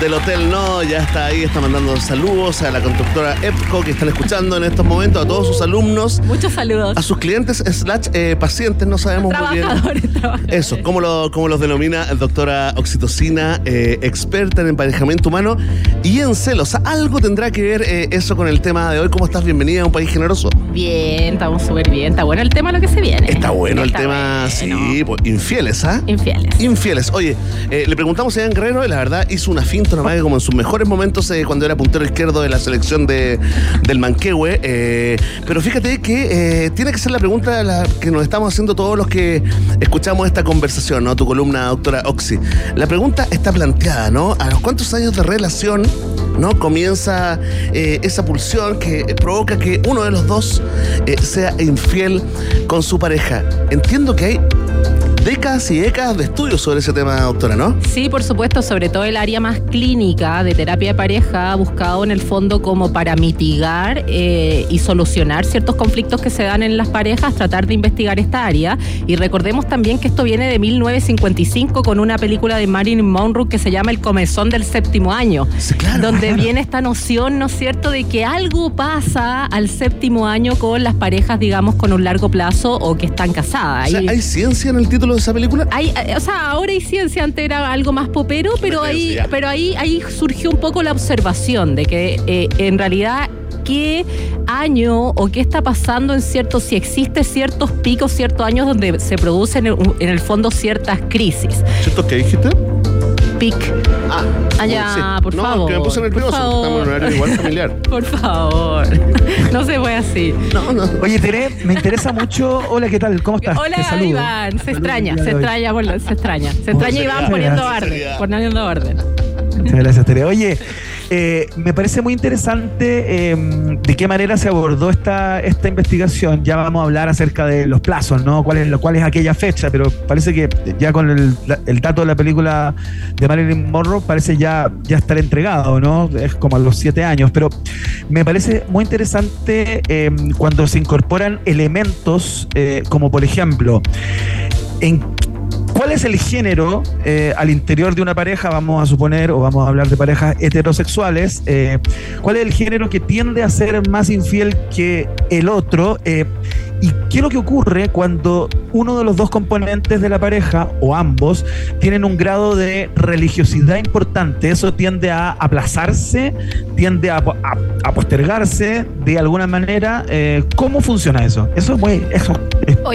del Hotel No. Ya está ahí, está mandando saludos a la conductora EPCO que están escuchando en estos momentos, a todos sus alumnos, Muchos saludos. a sus clientes slash eh, pacientes, no sabemos muy bien. Trabajadores. Eso, ¿cómo, lo, cómo los denomina doctora Oxitocina, eh, experta en emparejamiento humano y en celos? Algo tendrá que ver eh, eso con el tema de hoy. ¿Cómo estás? Bienvenida a un país generoso. Bien, estamos súper bien. Está bueno el tema lo que se viene. Está bueno el tema, bueno. sí, pues, infieles, ¿ah? Infieles. Infieles. Oye, le preguntamos a Ian Guerrero y la verdad hizo una finta nomás que como en sus mejores momentos eh, cuando era puntero izquierdo de la selección de, del Manquehue. eh, pero fíjate que eh, tiene que ser la pregunta que nos estamos haciendo todos los que escuchamos esta conversación, ¿no? Tu columna, doctora Oxy. La pregunta está planteada, ¿no? ¿A los cuántos años de relación ¿no? Comienza esa pulsión que provoca que uno de los dos sea infiel con su pareja. Entiendo que hay décadas y décadas de estudios sobre ese tema, doctora, ¿no? Sí, por supuesto, sobre todo el área más clínica de terapia de pareja ha buscado en el fondo como para mitigar eh, y solucionar ciertos conflictos que se dan en las parejas, tratar de investigar esta área. Y recordemos también que esto viene de 1955 con una película de Marilyn Monroe que se llama El comezón del séptimo año, Sí, claro, donde claro. viene esta noción, ¿no es cierto?, de que algo pasa al séptimo año con las parejas, digamos, con un largo plazo o que están casadas. O sea, ¿hay ciencia en el título de esa película? hay, eh, o sea, ahora hay ciencia, antes era algo más popero, pero ahí, pero ahí, ahí surgió un poco la observación de que eh, en realidad qué año o qué está pasando en ciertos, si existe ciertos picos, ciertos años donde se producen en, en el fondo ciertas crisis. ¿Cierto que dijiste? Pic, Ah, Ah, ya, por no, favor, que me puse nervioso. Estamos en un horario igual familiar. por favor. No se fue así. No, no. Oye, Tere, me interesa mucho. Hola, ¿qué tal? ¿Cómo estás? Te Hola saludo. Iván, se extraña, se extraña, se extraña. Se extraña Iván poniendo orden, poniendo orden. Muchas gracias, Tere. Oye, eh, me parece muy interesante eh, de qué manera se abordó esta, esta investigación. Ya vamos a hablar acerca de los plazos, ¿no? ¿Cuál es, es aquella fecha? Pero parece que ya con el, dato de la película de Marilyn Monroe parece ya, ya estar entregado, ¿no? Es como a los siete años. Pero me parece muy interesante eh, cuando se incorporan elementos eh, como, por ejemplo, en ¿Cuál es el género eh, al interior de una pareja? Vamos a suponer, o vamos a hablar de parejas heterosexuales. eh, ¿Cuál es el género que tiende a ser más infiel que el otro? Eh, ¿Y qué es lo que ocurre cuando uno de los dos componentes de la pareja, o ambos, tienen un grado de religiosidad importante? Eso tiende a aplazarse, tiende a, postergarse de alguna manera. ¿Cómo funciona eso? Eso es muy. Eso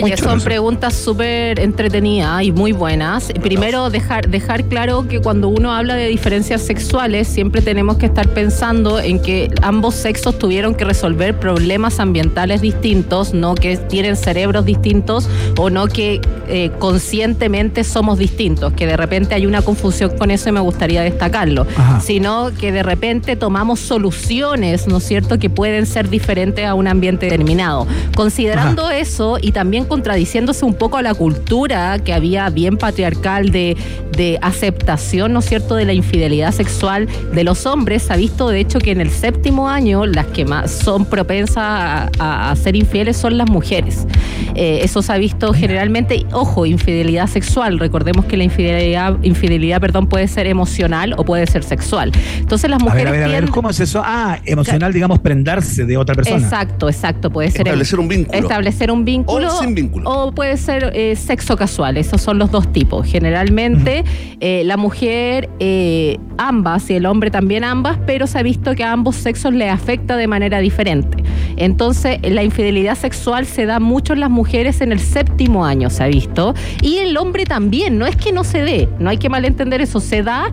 muy Oye, son preguntas súper entretenidas y muy buenas. Primero, dejar, dejar claro que cuando uno habla de diferencias sexuales, siempre tenemos que estar pensando en que ambos sexos tuvieron que resolver problemas ambientales distintos, no que tienen cerebros distintos o no que eh, conscientemente somos distintos, que de repente hay una confusión con eso y me gustaría destacarlo, Ajá. sino que de repente tomamos soluciones, ¿no es cierto?, que pueden ser diferentes a un ambiente determinado. Considerando eso y también contradiciéndose un poco a la cultura que había bien patriarcal de, de aceptación, ¿no es cierto?, de la infidelidad sexual de los hombres, se ha visto de hecho que en el séptimo año las que más son propensas a, a- a ser infieles son las mujeres. Eh, eso se ha visto generalmente, ojo, infidelidad sexual. Recordemos que la infidelidad, infidelidad, perdón, puede ser emocional o puede ser sexual. Entonces las A mujeres ver, a ver, a ver, ¿cómo es eso? Ah, emocional, digamos, prendarse de otra persona. Exacto, exacto. Puede ser Establecer un vínculo. Establecer un vínculo. O sin vínculo. O puede ser eh, sexo casual. Esos son los dos tipos. Generalmente eh, la mujer, eh, ambas, y el hombre también ambas, pero se ha visto que a ambos sexos les afecta de manera diferente. Entonces, la infidelidad sexual se da mucho en las mujeres en el séptimo año, se ha visto. Y el hombre también, no es que no se dé, no hay que malentender eso, se da,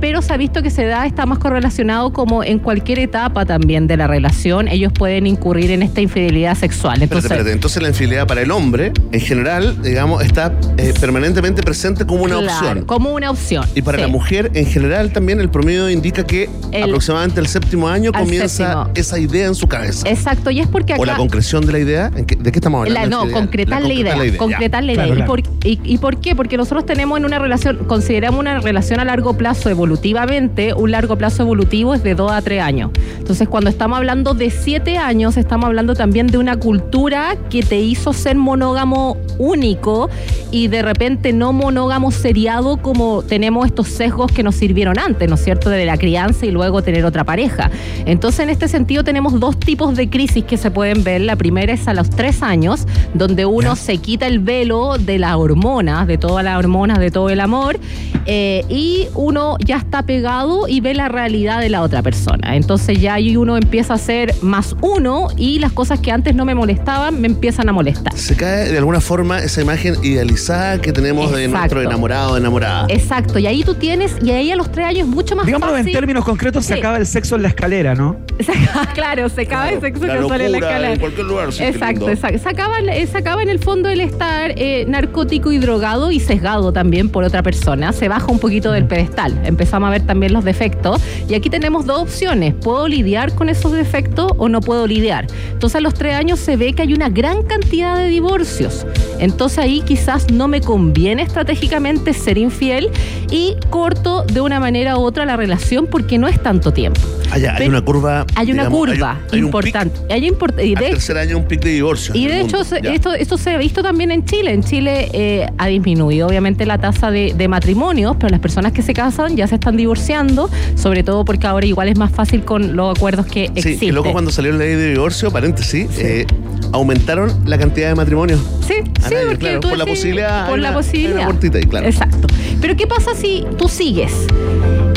pero se ha visto que se da, está más correlacionado como en cualquier etapa también de la relación, ellos pueden incurrir en esta infidelidad sexual. Espérate, Entonces, espérate. Entonces la infidelidad para el hombre, en general, digamos, está eh, permanentemente presente como una claro, opción. Como una opción. Y para sí. la mujer, en general, también el promedio indica que El- aproximadamente el séptimo año comienza séptimo. esa idea en su cabeza. Exacto, y es porque acá... o la concreción de la idea. ¿En qué- ¿De qué estamos hablando? La- no, concretar la, idea, concretar la idea. Claro, ¿Y, claro. por, y- y por qué? Porque nosotros tenemos en una relación, consideramos una relación a largo plazo evolutivamente, un largo plazo evolutivo es de 2 a 3 años. Entonces, cuando estamos hablando de 7 años, estamos hablando también de una cultura que te hizo ser monógamo único y de repente no monógamo seriado como tenemos estos sesgos que nos sirvieron antes, ¿no es cierto? De la crianza y luego tener otra pareja. Entonces, en este sentido, tenemos dos tipos de crisis que se pueden ver. La primera es a los tres años, donde uno se quita el velo de las hormonas, de todas las hormonas, de todo el amor, eh, y uno ya está pegado y ve la realidad de la otra persona. Entonces ya ahí uno empieza a ser más uno y las cosas que antes no me molestaban me empiezan a molestar. Se cae de alguna forma esa imagen idealizada que tenemos de nuestro enamorado o enamorada. Exacto, y ahí tú tienes, y ahí a los tres años es mucho más Digámoslo en fácil. términos concretos, se acaba el sexo en la escalera, ¿no? Se acaba- claro, se acaba el sexo la casual en la escala. en cualquier lugar, sí, qué exacto, exacto. Se acaba, eh, se acaba en el fondo el estar eh, narcótico y drogado y sesgado también por otra persona. Se baja un poquito del pedestal. Empezamos a ver también los defectos. Y aquí tenemos dos opciones. ¿Puedo lidiar con esos defectos o no puedo lidiar? Entonces a los tres años se ve que hay una gran cantidad de divorcios. Entonces ahí quizás no me conviene estratégicamente ser infiel y corto de una manera u otra la relación porque no es tanto tiempo. Hay una curva. Hay una digamos, curva hay un- hay un importante. Hay import- y Al de, tercer año un pic de divorcio. y de hecho, se- esto, esto se ha visto también en Chile. En Chile eh, ha disminuido obviamente la tasa de, de matrimonios, pero las personas que se casan ya se están divorciando, sobre todo porque ahora igual es más fácil con los acuerdos que Sí, existen. y luego cuando salió la ley de divorcio, paréntesis, eh, aumentaron la cantidad de matrimonios. Sí, A sí, nadie, porque claro, tú por la posibilidad. Por la una- posibilidad. una puertita ahí, claro. Exacto. Pero ¿qué pasa si tú sigues?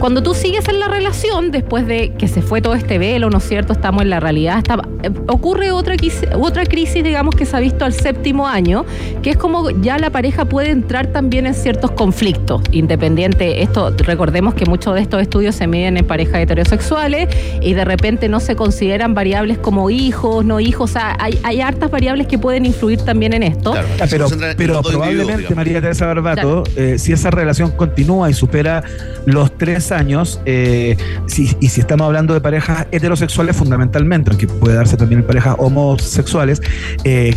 Cuando tú sigues en la relación, después de que se fue todo este velo, ¿no es cierto? Estamos en la realidad, está- eh, ocurre otra crisis, otra crisis, digamos, que se ha visto al séptimo año, que es como ya la pareja puede entrar también en ciertos conflictos, independiente, esto, recordemos que muchos de estos estudios se miden en parejas heterosexuales y de repente no se consideran variables como hijos, no hijos, o sea, hay, hay hartas variables que pueden influir también en esto. Claro, Ah, pero probablemente, digamos. María Teresa Barbato, eh, si esa relación continúa y supera los tres años, eh, y si estamos hablando de parejas heterosexuales fundamentalmente, aunque puede darse también en parejas homosexuales, eh,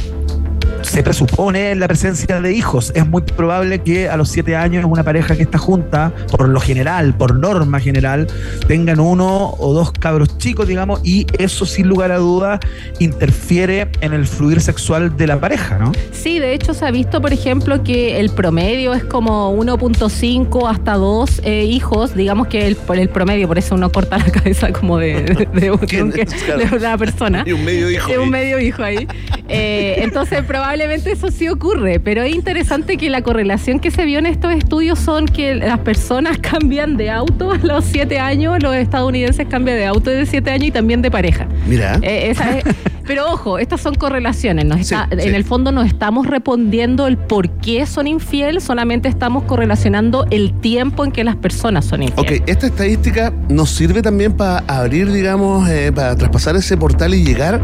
se presupone la presencia de hijos. Es muy probable que a los siete años una pareja que está junta, por lo general, por norma general, tengan uno o dos cabros chicos, digamos, y eso sin lugar a duda interfiere en el fluir sexual de la pareja, ¿no? Sí, de hecho se ha visto, por ejemplo, que el promedio es como 1.5 hasta 2 eh, hijos, digamos que el, por el promedio, por eso uno corta la cabeza como de, de- de un- ¿Quién? de un- Claro. de una persona. Y un medio hijo De un medio hijo ahí. Eh, entonces, probablemente eso sí ocurre, pero es interesante que la correlación que se vio en estos estudios son que las personas cambian de auto a los siete años, los estadounidenses cambian de auto de siete años y también de pareja. Mira. Eh, esa es- pero ojo, estas son correlaciones. nos Sí, está- sí. En el fondo no estamos respondiendo el por qué son infieles, solamente estamos correlacionando el tiempo en que las personas son Ok, infieles. esta estadística nos sirve también para abrir, digamos, eh, para traspasar ese portal y llegar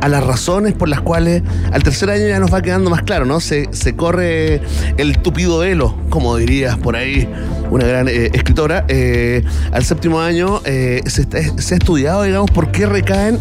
a las razones por las cuales al tercer año ya nos va quedando más claro, ¿no? Se, se corre el tupido velo, como dirías por ahí una gran eh, escritora. Eh, al séptimo año eh, se, se ha estudiado, digamos, por qué recaen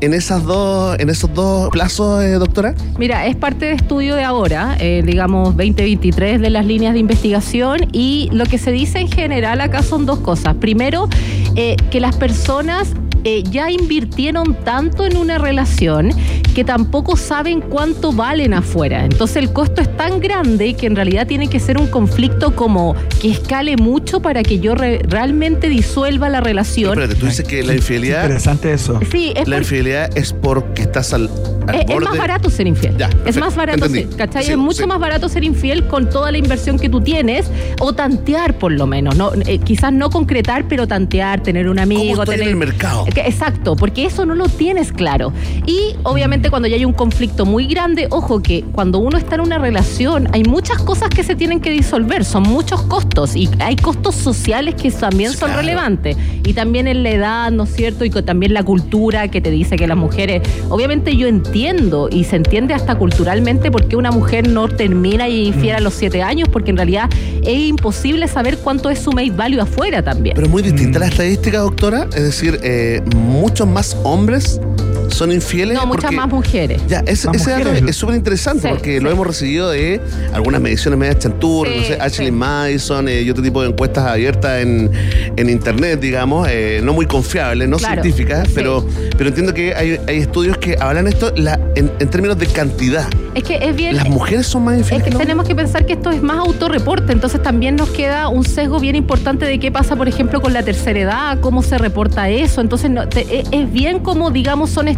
en esas dos, en esos dos plazos, doctora. Mira, es parte de estudio de ahora, digamos 2023 de las líneas de investigación y lo que se dice en general acá son dos cosas. Primero, que las personas eh, ya invirtieron tanto en una relación que tampoco saben cuánto valen afuera. Entonces el costo es tan grande que en realidad tiene que ser un conflicto como que escale mucho para que yo re- realmente disuelva la relación. Espérate, tú dices que la infidelidad, Interesante eso. Sí, es la infidelidad es porque estás al, al es, más barato ser infiel. Ya, es más barato entendí. ser, ¿cachai? Sí, es mucho sí. más barato ser infiel con toda la inversión que tú tienes o tantear por lo menos. No, Eh, quizás no concretar, pero tantear, tener un amigo. ¿Cómo estoy en tener... el mercado? Exacto, porque eso no lo tienes claro. Y obviamente cuando ya hay un conflicto muy grande, ojo que cuando uno está en una relación hay muchas cosas que se tienen que disolver, son muchos costos y hay costos sociales que también son claro. relevantes. Y también en la edad, ¿no es cierto? Y también la cultura que te dice que las mujeres, obviamente yo entiendo y se entiende hasta culturalmente por qué una mujer no termina y infiel a los siete años, porque en realidad es imposible saber cuánto es su mate value afuera también. Pero es muy Mm. distinta la estadística, doctora. Es decir, eh, muchos más hombres son infieles. no, muchas porque- más mujeres. Ya, ese, Más ese dato mujeres. es súper interesante Sí, porque lo hemos recibido de algunas mediciones medias chanturas, Sí, no sé, Ashley sí. Madison eh, y otro tipo de encuestas abiertas en, en internet, digamos, eh, no muy confiables, no Claro, científicas, sí. pero, pero entiendo que hay, hay estudios que hablan esto la- en, en términos de cantidad. Es que es bien. Las mujeres son más Es infieles. que ¿no? tenemos que pensar que esto es más autorreporte, entonces también nos queda un sesgo bien importante de qué pasa, por ejemplo, con la tercera edad, cómo se reporta eso. Entonces no- te- es- es bien como, digamos, son estudios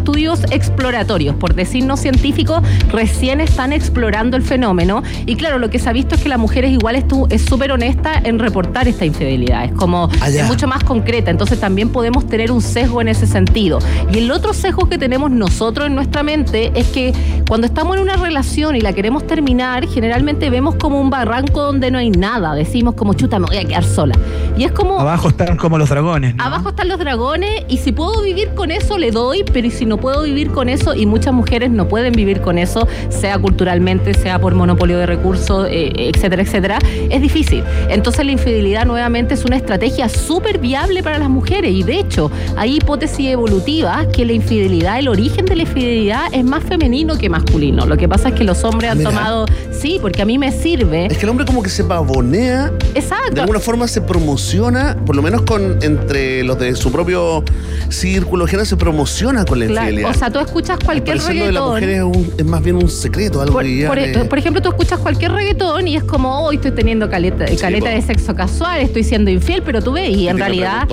exploratorios, por decir no científicos, recién están explorando el fenómeno. Y claro, lo que se ha visto es que la mujer es igual es súper honesta en reportar esta infidelidad, es como Ah, es mucho más concreta, entonces también podemos tener un sesgo en ese sentido. Y el otro sesgo que tenemos nosotros en nuestra mente es que cuando estamos en una relación y la queremos terminar, generalmente vemos como un barranco donde no hay nada, decimos como chuta, me voy a quedar sola. Y es como... Abajo están como los dragones. ¿no? Abajo están los dragones y si puedo vivir con eso le doy, pero y si no puedo vivir con eso y muchas mujeres no pueden vivir con eso, sea culturalmente, sea por monopolio de recursos, eh, etcétera, etcétera, es difícil. Entonces la infidelidad nuevamente es una estrategia súper viable para las mujeres y de hecho hay hipótesis evolutivas que la infidelidad, el origen de la infidelidad es más femenino que masculino. Lo que pasa es que los hombres han Mira. tomado, sí, porque a mí me sirve. Es que el hombre como que se pavonea, Exacto. de alguna forma se promociona, por lo menos con entre los de su propio círculo género, se promociona con la Claro, O sea, tú escuchas cualquier lo de la reggaetón. mujer es, un- es más bien un secreto, algo Por, que ya por- ejemplo, tú escuchas cualquier reggaetón y es como, hoy estoy teniendo caleta, caleta po. de sexo casual, estoy siendo infiel, pero tú y en realidad...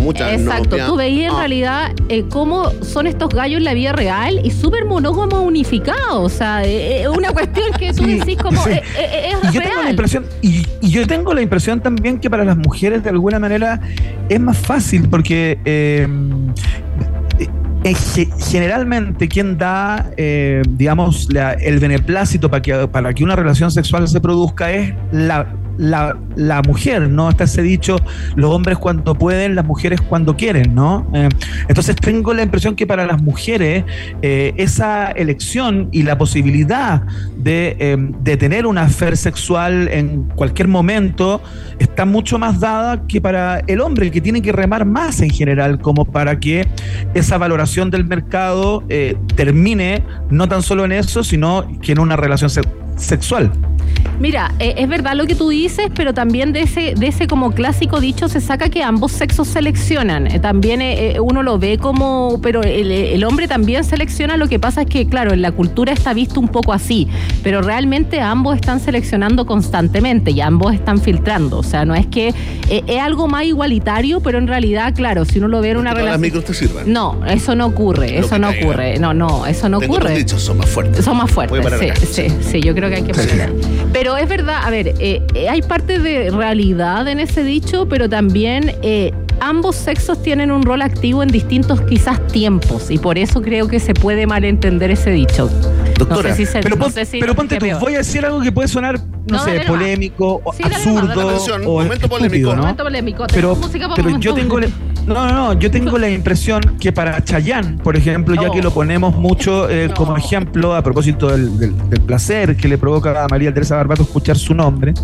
muchas Exacto, tú veías en Ah. realidad eh, cómo son estos gallos en la vida real y súper monógamos unificados. O sea, eh, eh, una cuestión que tú Sí, decís como sí. eh, eh, es Y yo tengo la impresión, y, y yo tengo la impresión también que para las mujeres de alguna manera es más fácil porque generalmente quien da, eh, digamos, la- el beneplácito para que, para que una relación sexual se produzca es la, la, la mujer, ¿no? Está ese dicho, los hombres cuando pueden, las mujeres cuando quieren, ¿no? Eh, entonces tengo la impresión que para las mujeres eh, esa elección y la posibilidad de, eh, de tener una afer sexual en cualquier momento está mucho más dada que para el hombre, el que tiene que remar más en general, como para que esa valoración del mercado eh, termine no tan solo en eso, sino que en una relación se- sexual. Mira, eh, es verdad lo que tú dices, pero también de ese, de ese como clásico dicho se saca que ambos sexos seleccionan. Eh, también eh, uno lo ve como, pero el, el hombre también selecciona. Lo que pasa es que, claro, en la cultura está visto un poco así, pero realmente ambos están seleccionando constantemente y ambos están filtrando. O sea, no es que eh, es algo más igualitario, pero en realidad, claro, si uno lo ve en una las relación. micros te sirvan. No, eso no ocurre, Lo eso no caiga. ocurre. No, no, eso no Tengo ocurre. dichos, son más fuertes. Son más fuertes, Voy a parar sí, acá. sí, sí, yo creo que hay que parar. Pero es verdad, a ver, eh, eh, hay parte de realidad en ese dicho, pero también eh, ambos sexos tienen un rol activo en distintos quizás tiempos y por eso creo que se puede malentender ese dicho. Doctora, no sé si se, Pero, no pon- sé si pero ponte tú, voy a decir algo que puede sonar, no, No, sé, polémico, Sí, absurdo, o momento estúpido, polémico. ¿no? Momento polémico, Pero, tenemos música para pero yo tengo polémico. No, no, no, yo tengo la impresión que para Chayanne, por ejemplo, ya que lo ponemos mucho eh, como ejemplo a propósito del, del- del placer que le provoca a María Teresa Barbato escuchar su nombre,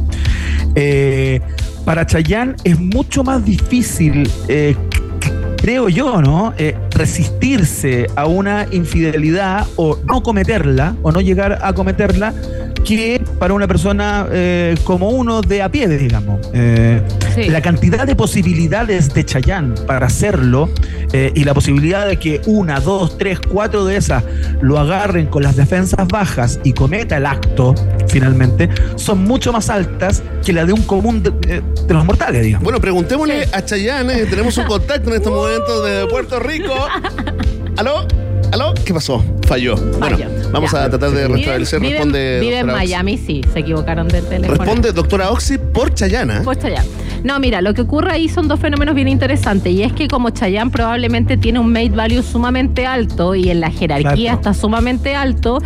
eh, para Chayanne es mucho más difícil, eh, creo yo, ¿no? Eh, resistirse a una infidelidad o no cometerla, o no llegar a cometerla, que para una persona eh, como uno de a pie, digamos. Eh, Sí. La cantidad de posibilidades de Chayanne para hacerlo eh, y la posibilidad de que una, dos, tres, cuatro de esas lo agarren con las defensas bajas y cometa el acto finalmente son mucho más altas que la de un común de, de los mortales, digamos. Bueno, preguntémosle a Chayanne, eh, tenemos un contacto en estos momentos de Puerto Rico. ¿Aló? ¿Aló? ¿Qué pasó? Falló. Bueno, Falló. vamos Ya. a tratar de restablecer. vive, Responde. vive en doctora Oxy. Miami, sí, se equivocaron del teléfono. Responde doctora Oxy por Chayana. Pues Chayanne. No, mira, lo que ocurre ahí son dos fenómenos bien interesantes y es que como Chayanne probablemente tiene un mate value sumamente alto y en la jerarquía Claro. está sumamente alto,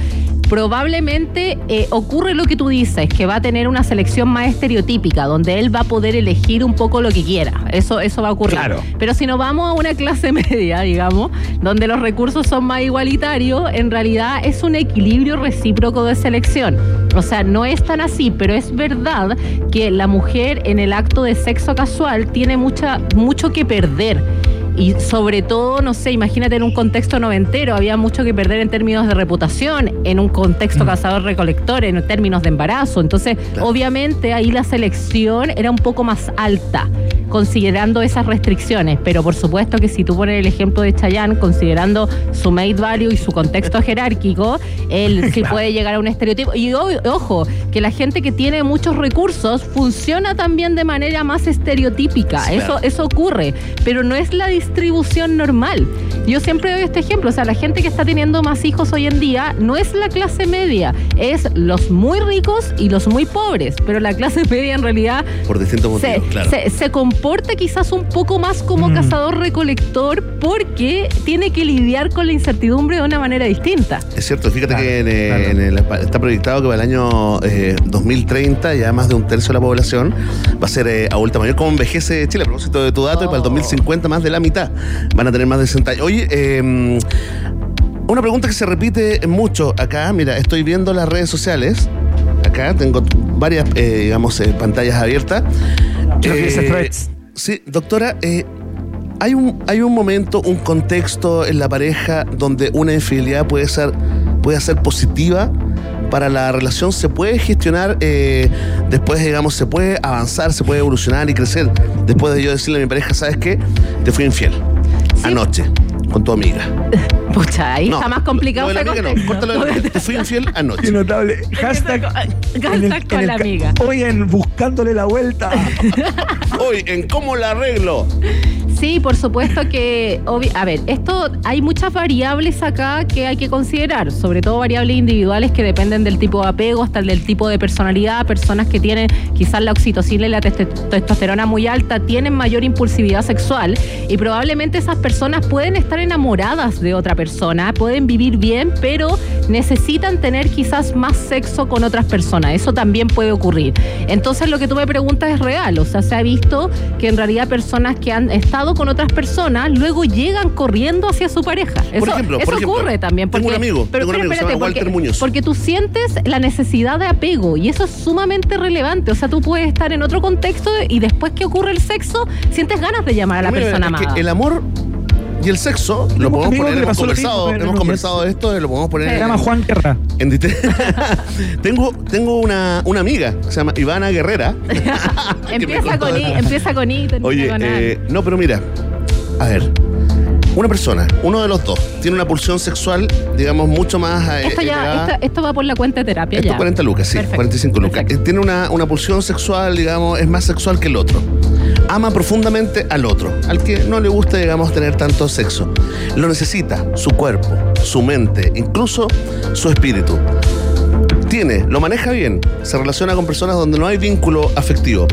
probablemente eh, ocurre lo que tú dices, que va a tener una selección más estereotípica, donde él va a poder elegir un poco lo que quiera. Eso, eso va a ocurrir. Claro. Pero si nos vamos a una clase media, digamos, donde los recursos son más igualitarios, en realidad es un equilibrio recíproco de selección. O sea, no es tan así, pero es verdad que la mujer en el acto de sexo casual tiene mucha, mucho que perder. Y sobre todo, no sé, imagínate en un contexto noventero, había mucho que perder en términos de reputación, en un contexto cazador-recolector, en términos de embarazo. Entonces, obviamente ahí la selección era un poco más alta, considerando esas restricciones. Pero por supuesto que si tú pones el ejemplo de Chayanne, considerando su mate value y su contexto jerárquico, él sí puede llegar a un estereotipo. Y o- ojo, que la gente que tiene muchos recursos funciona también de manera más estereotípica. Sí, Eso, claro. eso ocurre, pero no es la distribución normal. Yo siempre doy este ejemplo, o sea, la gente que está teniendo más hijos hoy en día no es la clase media, es los muy ricos y los muy pobres, pero la clase media en realidad Por distintos se, motivos, claro. se- se comporta quizás un poco más como Mm. cazador-recolector porque tiene que lidiar con la incertidumbre de una manera distinta. Es cierto, fíjate Claro, que en, eh, claro. en el- está proyectado que para el año eh, 2030 ya más de un tercio de la población va a ser eh, adulta mayor. ¿Cómo envejece Chile? A propósito de tu dato, y para el Oh. 2050 más de la mitad van a tener más de 60 años. Oye, eh, una pregunta que se repite mucho acá. Mira, estoy viendo las redes sociales. Acá tengo varias, eh, digamos, eh, pantallas abiertas. Eh. Sí, doctora, ¿hay, un, ¿hay un momento, un contexto en la pareja donde una infidelidad puede ser, puede ser positiva para la relación? ¿Se puede gestionar eh, después, digamos, se puede avanzar, se puede evolucionar y crecer después de yo decirle a mi pareja, ¿sabes qué? Te fui infiel anoche con tu amiga. Pucha, ahí No, está más complicado lo de la amiga no, córtalo de la amiga. Te fui infiel Qué anoche. notable. Hashtag, en el- Hashtag con en el la amiga. Hoy en Buscándole la Vuelta. Hoy, ¿en cómo la arreglo? Sí, por supuesto que, a ver, esto hay muchas variables acá que hay que considerar, sobre todo variables individuales que dependen del tipo de apego hasta el del tipo de personalidad. Personas que tienen quizás la oxitocina y la testosterona muy alta tienen mayor impulsividad sexual y probablemente esas personas pueden estar enamoradas de otra persona, pueden vivir bien, pero necesitan tener quizás más sexo con otras personas. Eso también puede ocurrir. Entonces lo que tú me preguntas es real, o sea, se ha visto que en realidad personas que han estado con otras personas luego llegan corriendo hacia su pareja. Eso, ejemplo, eso por ejemplo, ocurre también. tengo Porque, un amigo, pero tengo un amigo, se espérate, llama porque, Walter Muñoz. porque tú sientes la necesidad de apego y eso es sumamente relevante. O sea, tú puedes estar en otro contexto y después que ocurre el sexo, sientes ganas de llamar a la Mira, persona amada. el amor Y el sexo, lo podemos poner, hemos mismo, conversado, pero hemos no, conversado de esto, lo podemos poner Se en- llama Juan Guerra. en tengo tengo una, una amiga que se llama Ivana Guerrera. empieza, con I, empieza con I, Oye, con A. eh, no, pero mira, a ver, una persona, uno de los dos, tiene una pulsión sexual, digamos, mucho más. eh, esto, ya, esto, esto va por la cuenta de terapia Esto ya. 40 lucas, sí, Perfecto, 45 lucas. Eh, Tiene una, una pulsión sexual, digamos, es más sexual que el otro. Ama profundamente al otro, al que no le gusta, digamos, tener tanto sexo. Lo necesita, su cuerpo, su mente, incluso su espíritu. Tiene, lo maneja bien, se relaciona con personas donde no hay vínculo afectivo.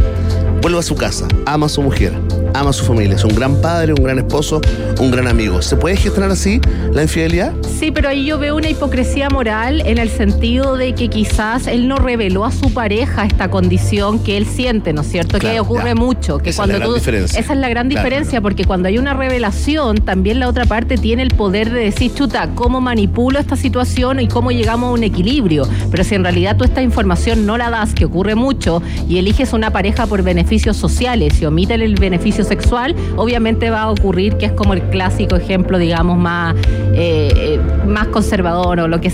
Vuelve a su casa, ama a su mujer, ama a su familia, es un gran padre, un gran esposo, un gran amigo. ¿Se puede gestionar así la infidelidad? Sí, pero ahí yo veo una hipocresía moral en el sentido de que quizás él no reveló a su pareja esta condición que él siente, ¿no es cierto? que ocurre ya. mucho. Que Esa es la gran tú, diferencia. Esa es la gran Claro. diferencia, porque cuando hay una revelación, también la otra parte tiene el poder de decir, chuta, ¿cómo manipulo esta situación y cómo llegamos a un equilibrio? Pero si en realidad tú esta información no la das, que ocurre mucho, y eliges una pareja por beneficios sociales y omiten el beneficio sexual, obviamente va a ocurrir que es como el clásico ejemplo, digamos, más, eh, eh, más conservador o lo que